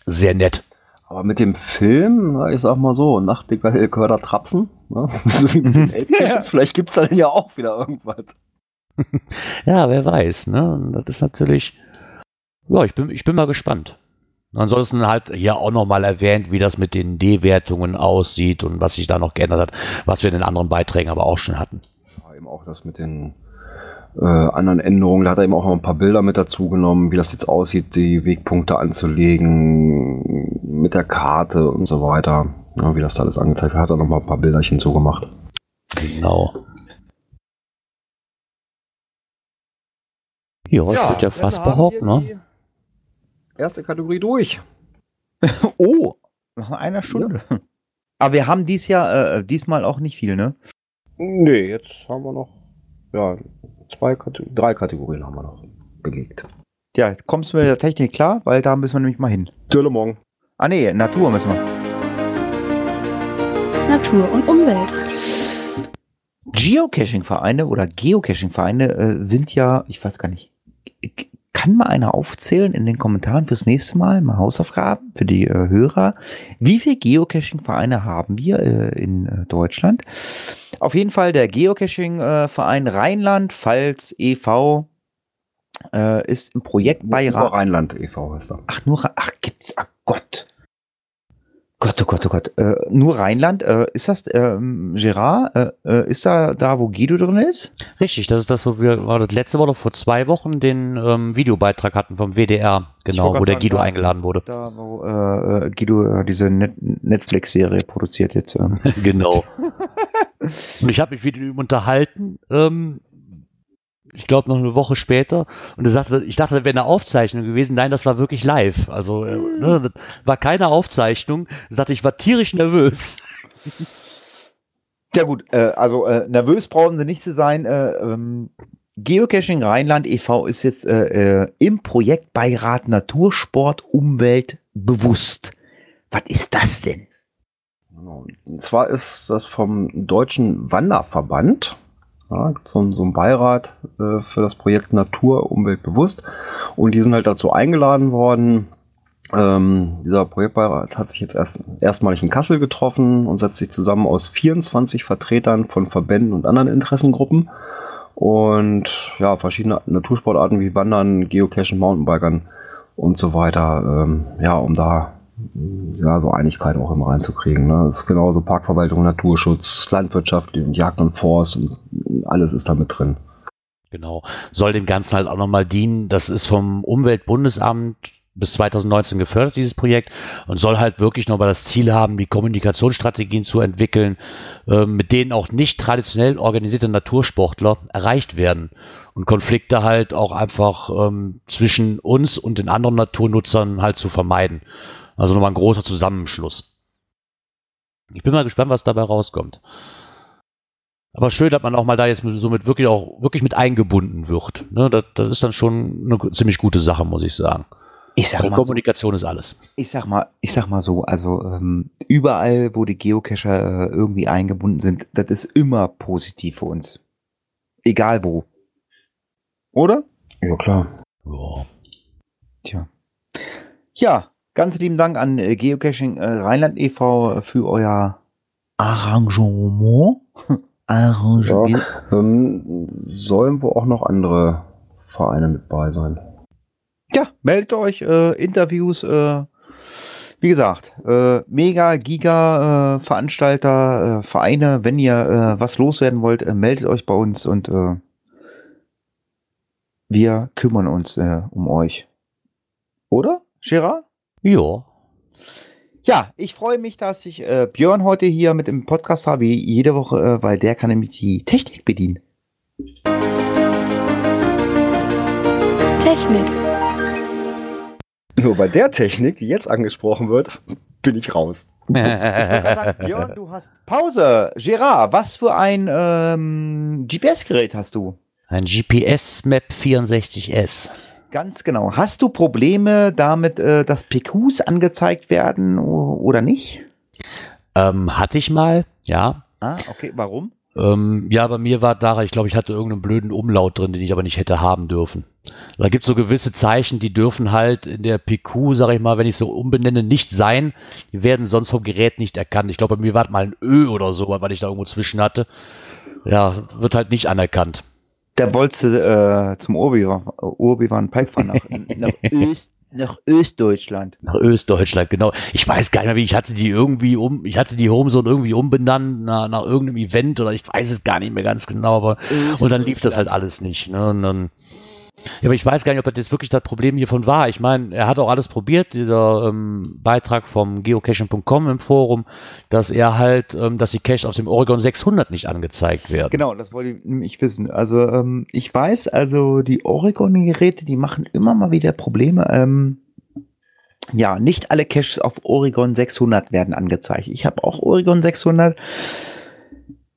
sehr nett. Aber mit dem Film, ich sag mal so, Nachtdicker Hellköder Trapsen, ne? so wie mit den Elbcaches, vielleicht gibt's da dann ja auch wieder irgendwas. Ja, wer weiß, ne? Das ist natürlich, ja, ich bin, ich bin mal gespannt. Ansonsten halt hier auch nochmal erwähnt, wie das mit den D-Wertungen aussieht und was sich da noch geändert hat, was wir in den anderen Beiträgen aber auch schon hatten. Ja, eben auch das mit den äh, anderen Änderungen. Da hat er eben auch noch ein paar Bilder mit dazu genommen, wie das jetzt aussieht, die Wegpunkte anzulegen, mit der Karte und so weiter. Ja, wie das da alles angezeigt wird, hat er noch mal ein paar Bilderchen zugemacht. Genau. Ja, ich würde ja fast behaupten, ne? Erste Kategorie durch. Oh, nach einer Stunde. Aber wir haben dies Jahr, äh, diesmal auch nicht viel, ne? Nee, jetzt haben wir noch ja, zwei Kategorien, drei Kategorien haben wir noch belegt. Ja, kommst du mit der Technik klar? Weil da müssen wir nämlich mal hin. Düllemong. Ah nee, Natur müssen wir. Natur und Umwelt. Geocaching-Vereine oder Geocaching-Vereine äh, sind ja, ich weiß gar nicht, kann mal einer aufzählen in den Kommentaren fürs nächste Mal, mal Hausaufgaben für die äh, Hörer. Wie viele Geocaching-Vereine haben wir äh, in äh, Deutschland? Auf jeden Fall der Geocaching-Verein Rheinland-Pfalz e.V. Äh, ist im Projektbeirat. Nur Rheinland e.V. heißt er. Ach, nur, ach, gibt's, ach Gott. Gott, oh Gott, oh Gott. Äh, nur Rheinland, äh, ist das, ähm, Gerard, äh, äh, ist da da, wo Guido drin ist? Richtig, das ist das, wo wir war das letzte Woche vor zwei Wochen den ähm, Videobeitrag hatten vom WDR, genau, wo der sagen, Guido da- eingeladen wurde. Da, wo äh, äh, Guido äh, diese Net Netflix-Serie produziert jetzt. Ähm. genau. Und ich habe mich mit ihm unterhalten, ähm, ich glaube noch eine Woche später, und er sagte, ich dachte, das wäre eine Aufzeichnung gewesen. Nein, das war wirklich live. Also äh, ne, das war keine Aufzeichnung. Er sagte, ich war tierisch nervös. Ja gut, äh, also äh, nervös brauchen sie nicht zu sein. Äh, ähm, Geocaching Rheinland e.V. ist jetzt äh, äh, im Projektbeirat Natursport Umwelt bewusst. Was ist das denn? Und zwar ist das vom Deutschen Wanderverband. Ja, so, ein- so ein Beirat äh, für das Projekt Natur, Umwelt bewusst. Und die sind halt dazu eingeladen worden. Ähm, dieser Projektbeirat hat sich jetzt erst, erstmalig in Kassel getroffen und setzt sich zusammen aus 24 Vertretern von Verbänden und anderen Interessengruppen. Und ja, verschiedene Natursportarten wie Wandern, Geocachen, Mountainbikern und so weiter. Ähm, ja, um da ja, so Einigkeit auch immer reinzukriegen. Ne? Das ist genauso Parkverwaltung, Naturschutz, Landwirtschaft Jagd und Forst und alles ist da mit drin. Genau. Soll dem Ganzen halt auch nochmal dienen. Das ist vom Umweltbundesamt bis 2019 gefördert, dieses Projekt, und soll halt wirklich nochmal das Ziel haben, die Kommunikationsstrategien zu entwickeln, äh, mit denen auch nicht traditionell organisierte Natursportler erreicht werden und Konflikte halt auch einfach ähm, zwischen uns und den anderen Naturnutzern halt zu vermeiden. Also nochmal ein großer Zusammenschluss. Ich bin mal gespannt, was dabei rauskommt. Aber schön, dass man auch mal da jetzt mit- so mit wirklich auch wirklich mit eingebunden wird. Ne, das, das ist dann schon eine ziemlich gute Sache, muss ich sagen. Ich sag mal so, Kommunikation ist alles. ich sag mal, ich sag mal so, also ähm, überall, wo die Geocacher äh, irgendwie eingebunden sind, das ist immer positiv für uns. Egal wo. Oder? Ja, klar. Ja. Tja. Ja, ganz lieben Dank an äh, Geocaching äh, Rheinland e.V. für euer Arrangement. Arrangement. Ähm, sollen wohl auch noch andere Vereine mit bei sein. Ja, meldet euch, äh, Interviews, äh, wie gesagt, äh, Mega, Giga, äh, Veranstalter, Vereine, wenn ihr was loswerden wollt, meldet euch bei uns und wir kümmern uns um euch. Oder, Gerard? Ja. Ja, ich freue mich, dass ich äh, Björn heute hier mit im Podcast habe, wie jede Woche, äh, weil der kann nämlich die Technik bedienen. Technik. Nur bei der Technik, die jetzt angesprochen wird, bin ich raus. Ich wollte gerade sagen, Björn, du hast Pause. Gerard, was für ein ähm, GPS-Gerät hast du? Ein GPS Map 64S. Ganz genau. Hast du Probleme damit, äh, dass PQs angezeigt werden oder nicht? Ähm, hatte ich mal, ja. Ah, okay. Warum? Ähm, ja, bei mir war da, ich glaube, ich hatte irgendeinen blöden Umlaut drin, den ich aber nicht hätte haben dürfen. Da gibt es so gewisse Zeichen, die dürfen halt in der PQ, sage ich mal, wenn ich so umbenenne, nicht sein. Die werden sonst vom Gerät nicht erkannt. Ich glaube, bei mir war mal ein Ö oder so, weil ich da irgendwo zwischen hatte. Ja, wird halt nicht anerkannt. Da wolltest du äh, zum Urbi- Urbiwan Pike fahren nach, nach, Öst, nach Östdeutschland. Nach Östdeutschland, genau. Ich weiß gar nicht mehr, wie ich hatte die irgendwie um, ich hatte die Homezone irgendwie umbenannt nach, nach irgendeinem Event oder ich weiß es gar nicht mehr ganz genau, aber und dann lief das halt alles nicht. Ne? Und dann, ja, aber ich weiß gar nicht, ob das jetzt wirklich das Problem hiervon war. Ich meine, er hat auch alles probiert, dieser ähm, Beitrag vom geocaching.com im Forum, dass er halt, ähm, dass die Caches auf dem Oregon 600 nicht angezeigt werden. Genau, das wollte ich nämlich wissen. Also ähm, ich weiß, also die Oregon-Geräte, die machen immer mal wieder Probleme. Ähm, ja, nicht alle Caches auf Oregon 600 werden angezeigt. Ich habe auch Oregon 600.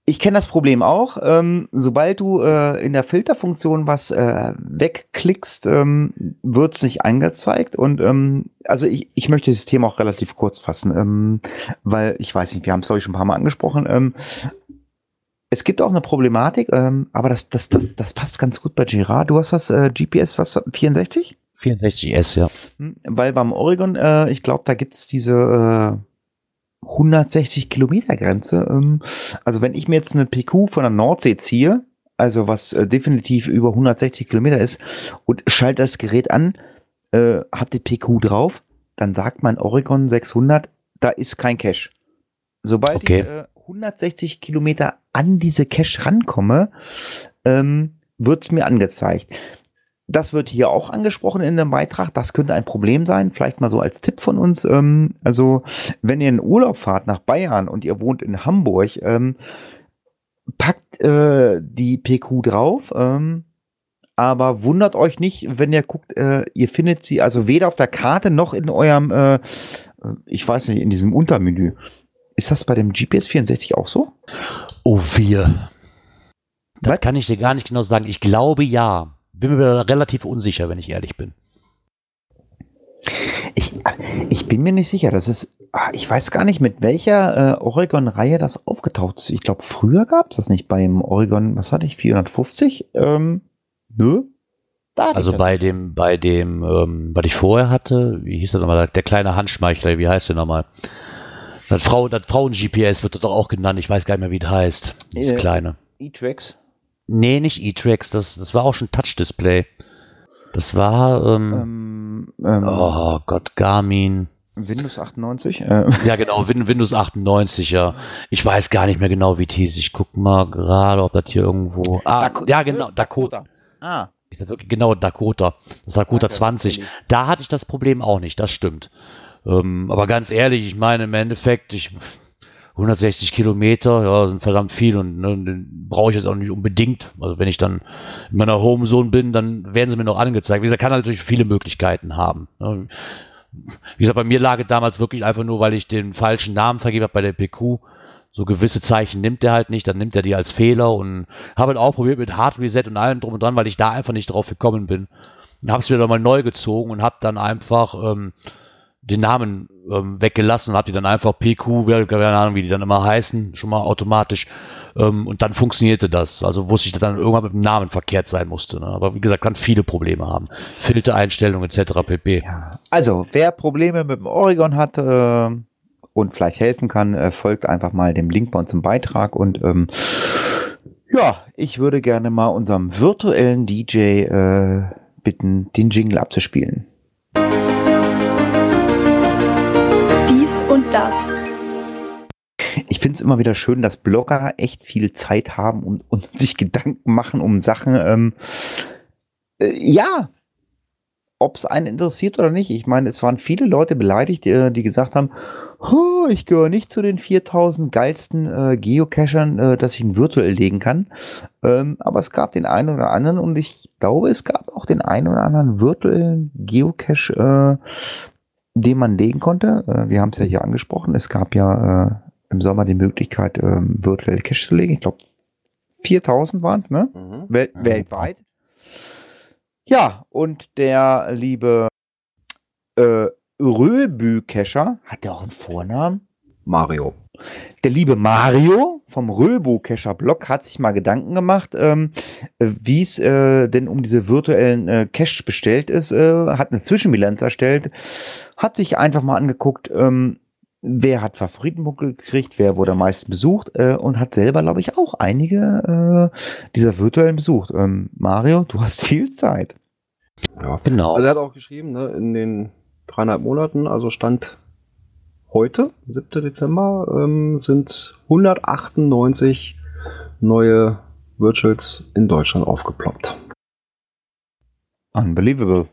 Ich kenne das Problem auch. Ähm, sobald du äh, in der Filterfunktion was äh, wegklickst, ähm, wird es nicht angezeigt. Und ähm, also ich, ich möchte das Thema auch relativ kurz fassen, ähm, weil ich weiß nicht, wir haben es glaube ich schon ein paar Mal angesprochen. Ähm, Es gibt auch eine Problematik, ähm, aber das, das, das, das passt ganz gut bei Girard. Du hast das äh, GPS, was 64? 64S, ja. Hm, Weil beim Oregon, äh, ich glaube, da gibt's diese äh, 160 Kilometer Grenze. Ähm, also wenn ich mir jetzt eine PQ von der Nordsee ziehe, also was äh, definitiv über 160 Kilometer ist, und schalte das Gerät an, äh, hat die PQ drauf, dann sagt mein Oregon 600, da ist kein Cache. Sobald Okay. ich äh, 160 Kilometer an diese Cache rankomme, ähm, wird's mir angezeigt. Das wird hier auch angesprochen in dem Beitrag. Das könnte ein Problem sein. Vielleicht mal so als Tipp von uns. Ähm, also, wenn ihr in Urlaub fahrt nach Bayern und ihr wohnt in Hamburg, ähm, packt äh, die PQ drauf. Ähm, aber wundert euch nicht, wenn ihr guckt, äh, ihr findet sie also weder auf der Karte noch in eurem, äh, ich weiß nicht, in diesem Untermenü. Ist das bei dem GPS 64 auch so? Oh, vier. Das Was? kann ich dir gar nicht genau sagen. Ich glaube ja. Bin mir da relativ unsicher, wenn ich ehrlich bin. Ich, ich bin mir nicht sicher. Das ist, ah, ich weiß gar nicht, mit welcher äh, Oregon-Reihe das aufgetaucht ist. Ich glaube, früher gab es das nicht beim Oregon, was hatte ich, 450? Ähm, nö. Da Also das bei nicht. dem, bei dem, ähm, was ich vorher hatte, wie hieß das nochmal, der kleine Handschmeichler, wie heißt der nochmal? Das Frau, das Frauen-GPS wird doch auch genannt, ich weiß gar nicht mehr, wie das heißt. Das Äh, kleine. E-Tracks. Nee, nicht E-Trax, das, das war auch schon Touch-Display. Das war, ähm, Ähm, ähm, oh Gott, Garmin. Windows 98. Äh, Ja, genau, Win Windows 98, ja. Ich weiß gar nicht mehr genau, wie hieß. Ich guck mal gerade, ob das hier irgendwo. Ah, Dak- ja, genau, Dakota. Ah. Ich wirklich genau Dakota. Das Dakota Danke, 20. Kelly. Da hatte ich das Problem auch nicht, das stimmt. Ähm, aber ganz ehrlich, ich meine im Endeffekt, ich 160 Kilometer, ja, sind verdammt viel und ne, brauche ich jetzt auch nicht unbedingt. Also wenn ich dann in meiner Homezone bin, dann werden sie mir noch angezeigt. Wie gesagt, kann natürlich viele Möglichkeiten haben. Ne. Wie gesagt, bei mir lag es damals wirklich einfach nur, weil ich den falschen Namen vergeben habe bei der PQ. So gewisse Zeichen nimmt er halt nicht, dann nimmt er die als Fehler und habe halt auch probiert mit Hard Reset und allem drum und dran, weil ich da einfach nicht drauf gekommen bin. Habe es wieder mal neu gezogen und habe dann einfach ähm, den Namen ähm, weggelassen und habe die dann einfach PQ, keine Ahnung, wie die dann immer heißen, schon mal automatisch. Ähm, und dann funktionierte das. Also wusste ich, dass dann irgendwann mit dem Namen verkehrt sein musste. Ne? Aber wie gesagt, kann viele Probleme haben. Filtereinstellungen etc. pp. Ja. Also, wer Probleme mit dem Oregon hat äh, und vielleicht helfen kann, äh, folgt einfach mal dem Link bei uns im Beitrag und ähm, ja, ich würde gerne mal unserem virtuellen DJ äh, bitten, den Jingle abzuspielen. Dies und das. Ich finde es immer wieder schön, dass Blogger echt viel Zeit haben und, und sich Gedanken machen um Sachen. Ähm, äh, ja, ob es einen interessiert oder nicht. Ich meine, es waren viele Leute beleidigt, die, die gesagt haben, "Huh, ich gehöre nicht zu den 4000 geilsten äh, Geocachern, äh, dass ich ihn virtuell legen kann. Ähm, aber es gab den einen oder anderen und ich glaube, es gab auch den einen oder anderen virtuellen Geocache, äh, den man legen konnte. Äh, wir haben es ja hier angesprochen. Es gab ja äh, im Sommer die Möglichkeit, ähm, virtuelle Cache zu legen. Ich glaube, 4000 waren es, ne? Mhm. Wel Mhm. weltweit. Ja, und der liebe äh, Röbü-Cacher, hat der auch einen Vornamen? Mario. Der liebe Mario vom Röbo-Cacher-Blog hat sich mal Gedanken gemacht, ähm, äh, wie es äh, denn um diese virtuellen äh, Caches bestellt ist, äh, hat eine Zwischenbilanz erstellt, hat sich einfach mal angeguckt, ähm, wer hat Favoritenpunkte gekriegt, wer wurde am meisten besucht äh, und hat selber, glaube ich, auch einige äh, dieser virtuellen besucht. Ähm, Mario, du hast viel Zeit. Ja. Genau. Also er hat auch geschrieben, ne, in den dreieinhalb Monaten, also Stand heute, 7. Dezember, ähm, sind 198 neue Virtuals in Deutschland aufgeploppt. Unbelievable.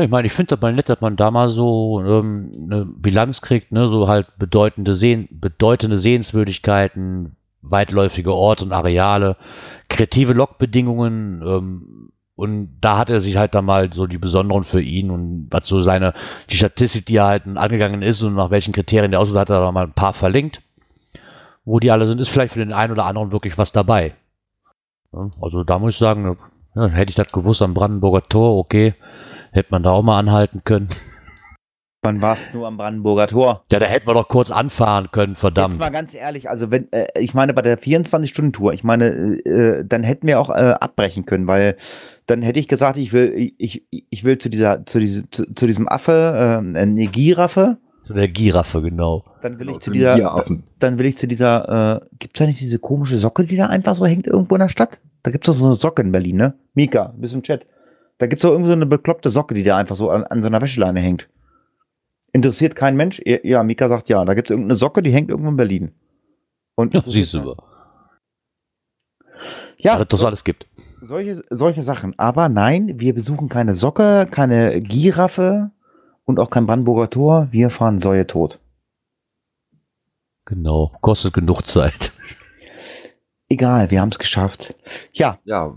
Ich meine, ich finde das mal nett, dass man da mal so ähm, eine Bilanz kriegt, ne, so halt bedeutende, Sehen, bedeutende Sehenswürdigkeiten, weitläufige Orte und Areale, kreative Logbedingungen, ähm, und da hat er sich halt dann mal so die besonderen für ihn und was so seine, die Statistik, die er halt angegangen ist und nach welchen Kriterien der ausgesucht hat, hat er mal ein paar verlinkt. Wo die alle sind, ist vielleicht für den einen oder anderen wirklich was dabei. Also da muss ich sagen, ja, hätte ich das gewusst am Brandenburger Tor, okay, hätte man da auch mal anhalten können. Wann warst du nur am Brandenburger Tor? Ja, da hätten wir doch kurz anfahren können, Jetzt verdammt. mal ganz ehrlich, also wenn, äh, ich meine, bei der 24-Stunden-Tour, ich meine, äh, dann hätten wir auch äh, abbrechen können, weil dann hätte ich gesagt, ich will, ich, ich will zu dieser, zu diesem, zu, zu diesem Affe, äh, eine Giraffe, Zu der Giraffe, genau. dann will ich Genau, zu zu dieser, dann will ich zu dieser, äh, gibt's da nicht diese komische Socke, die da einfach so hängt irgendwo in der Stadt? Da gibt's doch so eine Socke in Berlin, ne? Mika, bist im Chat. Da gibt's doch irgendwie so eine bekloppte Socke, die da einfach so an, an so einer Wäscheleine hängt. Interessiert kein Mensch? Ja, Mika sagt ja. Da gibt's irgendeine Socke, die hängt irgendwo in Berlin. Und Ja, siehst du. Ja, es das so alles gibt. solche, solche Sachen. Aber nein, wir besuchen keine Socke, keine Giraffe und auch kein Brandenburger Tor. Wir fahren Säue tot. Genau. Kostet genug Zeit. Egal, wir haben es geschafft. Ja, Ja,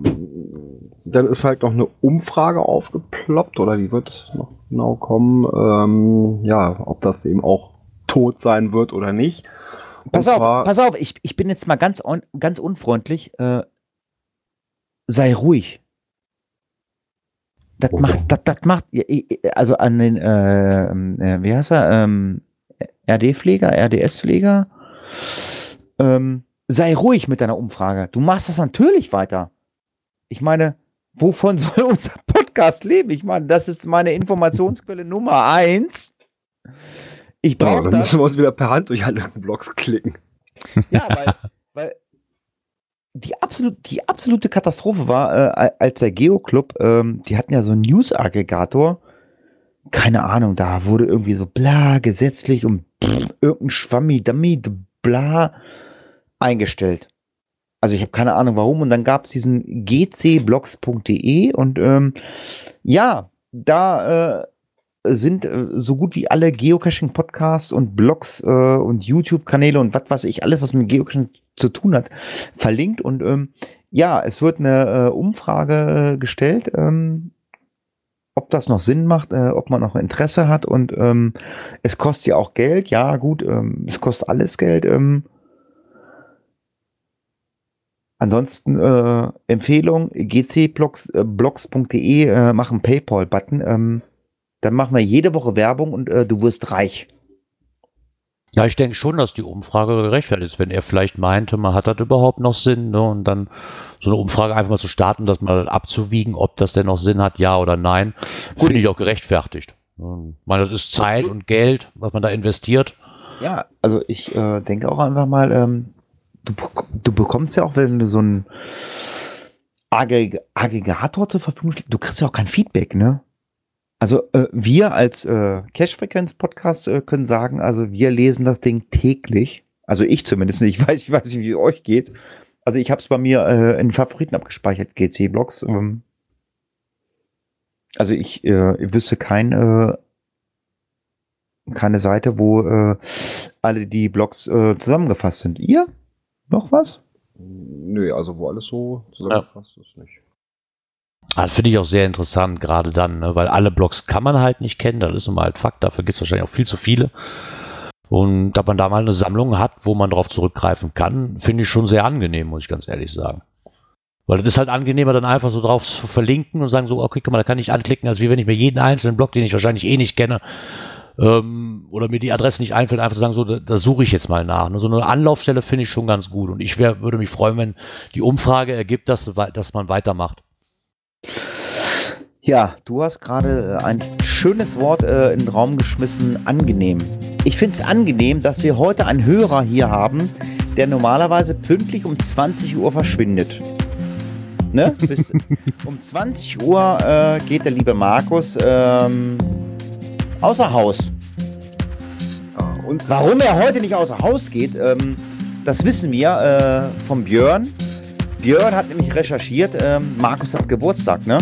dann ist halt noch eine Umfrage aufgeploppt oder die wird noch genau kommen. Ähm, ja, ob das eben auch tot sein wird oder nicht. Und pass auf, pass auf, ich, ich bin jetzt mal ganz, un, ganz unfreundlich. Äh, sei ruhig. Das Warum? macht, das, das macht, also an den, äh, äh, wie heißt er, ähm, RD-Pfleger, RDS-Pfleger, ähm, sei ruhig mit deiner Umfrage. Du machst das natürlich weiter. Ich meine, wovon soll unser Podcast leben? Ich meine, das ist meine Informationsquelle Nummer eins. Ich Ja, brauche dann das. müssen wir uns wieder per Hand durch alle Blogs klicken. Ja, weil, weil die, absolut, die absolute Katastrophe war, äh, als der Geo-Club, ähm, die hatten ja so einen News-Aggregator. Keine Ahnung, da wurde irgendwie so bla gesetzlich und pff, irgendein Schwammi, Dummy, bla eingestellt. Also ich habe keine Ahnung warum. Und dann gab es diesen gcblogs.de und ähm, ja, da äh, sind äh, so gut wie alle Geocaching-Podcasts und Blogs äh, und YouTube-Kanäle und was weiß ich, alles, was mit Geocaching zu tun hat, verlinkt. Und ähm, ja, es wird eine äh, Umfrage äh, gestellt, ähm, ob das noch Sinn macht, äh, ob man noch Interesse hat. Und ähm, es kostet ja auch Geld. Ja, gut, ähm, es kostet alles Geld. Ähm, Ansonsten äh, Empfehlung, gcblogs.de äh, machen Paypal-Button. Ähm, dann machen wir jede Woche Werbung und äh, du wirst reich. Ja, ich denke schon, dass die Umfrage gerechtfertigt ist, wenn er vielleicht meinte, man hat das überhaupt noch Sinn, ne? Und dann so eine Umfrage einfach mal zu starten, das mal abzuwiegen, ob das denn noch Sinn hat, ja oder nein, finde ich auch gerechtfertigt. Ich meine, das ist Zeit und Geld, was man da investiert. Ja, also ich äh, denke auch einfach mal, ähm, du, du bekommst ja auch, wenn du so einen Aggreg Aggregator zur Verfügung stellst, du kriegst ja auch kein Feedback, ne? Also äh, wir als äh, Cash-Frequenz-Podcast äh, können sagen, also wir lesen das Ding täglich. Also ich zumindest. Ich weiß, ich weiß nicht, wie es euch geht. Also ich habe es bei mir äh, in Favoriten abgespeichert, GC-Blogs. Ähm, also ich, äh, ich wüsste kein, äh, keine Seite, wo äh, alle die Blogs äh, zusammengefasst sind. Ihr? Noch was? Nö, also wo alles so zusammengefasst ist nicht. Ah, Das finde ich auch sehr interessant, gerade dann, ne? weil alle Blogs kann man halt nicht kennen, das ist nun mal halt Fakt, dafür gibt es wahrscheinlich auch viel zu viele. Und dass man da mal eine Sammlung hat, wo man darauf zurückgreifen kann, finde ich schon sehr angenehm, muss ich ganz ehrlich sagen. Weil es ist halt angenehmer, dann einfach so drauf zu verlinken und sagen so, okay, guck mal, da kann ich anklicken, als wie wenn ich mir jeden einzelnen Blog, den ich wahrscheinlich eh nicht kenne, ähm, oder mir die Adresse nicht einfällt, einfach sagen, so, da, da suche ich jetzt mal nach. Ne? So eine Anlaufstelle finde ich schon ganz gut. Und ich wär, würde mich freuen, wenn die Umfrage ergibt, dass, dass man weitermacht. Ja, du hast gerade äh, ein schönes Wort äh, in den Raum geschmissen, angenehm. Ich finde es angenehm, dass wir heute einen Hörer hier haben, der normalerweise pünktlich um 20 Uhr verschwindet. Ne? Um 20 Uhr äh, geht der liebe Markus ähm, außer Haus. Ja, und Warum er heute nicht außer Haus geht, ähm, das wissen wir äh, vom Björn. Björn hat nämlich recherchiert, ähm, Markus hat Geburtstag, ne?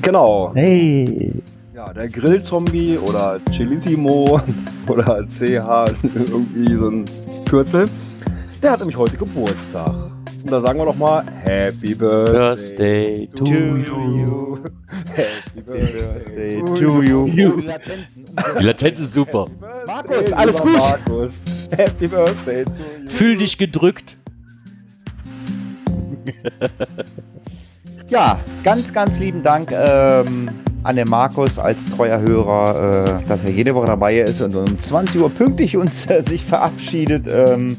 genau. Hey! Ja, der Grillzombie oder Chilissimo oder CH, irgendwie so ein Kürzel. Der hat nämlich heute Geburtstag. Und da sagen wir doch mal Happy Birthday, Birthday to To you. you. Happy Birthday to you. You. Oh, die Latenzen. Die Latenz ist super. Markus, alles gut? Markus. Happy Birthday to you. Fühl dich gedrückt. Ja, ganz, ganz lieben Dank. Ähm, an den Markus als treuer Hörer, äh, dass er jede Woche dabei ist und um 20 Uhr pünktlich uns äh, sich verabschiedet. Ähm,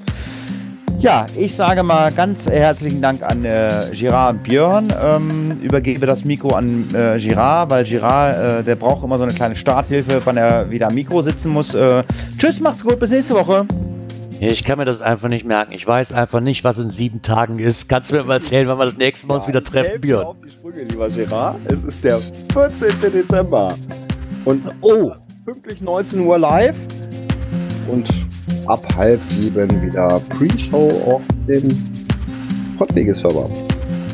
ja, ich sage mal ganz herzlichen Dank an äh, Girard und Björn. Ähm, übergebe das Mikro an äh, Girard, weil Girard, äh, der braucht immer so eine kleine Starthilfe, wann er wieder am Mikro sitzen muss. Äh, tschüss, macht's gut, bis nächste Woche. Ich kann mir das einfach nicht merken. Ich weiß einfach nicht, was in sieben Tagen ist. Kannst du mir mal erzählen, wann wir das nächste Mal uns wieder treffen, Björn? auf die Sprünge, lieber Gerard. Es ist der 14. Dezember. Und oh, pünktlich 19 Uhr live. Und ab halb sieben wieder Pre-Show auf dem Pottwege-Server.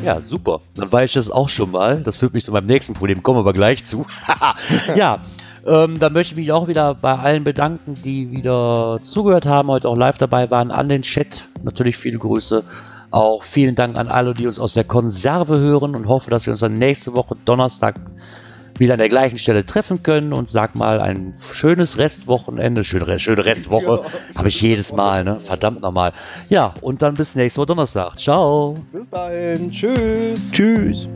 Ja, super. Dann weiß ich das auch schon mal. Das führt mich zu meinem nächsten Problem. Kommen wir aber gleich zu. ja, ähm, dann möchte ich mich auch wieder bei allen bedanken, die wieder zugehört haben, heute auch live dabei waren, an den Chat. Natürlich viele Grüße. Auch vielen Dank an alle, die uns aus der Konserve hören und hoffe, dass wir uns dann nächste Woche Donnerstag wieder an der gleichen Stelle treffen können und sag mal ein schönes Restwochenende, schöne, schöne Restwoche, habe ich jedes Mal, ne? Verdammt nochmal. Ja, und dann bis nächste Woche Donnerstag. Ciao. Bis dahin. Tschüss. Tschüss.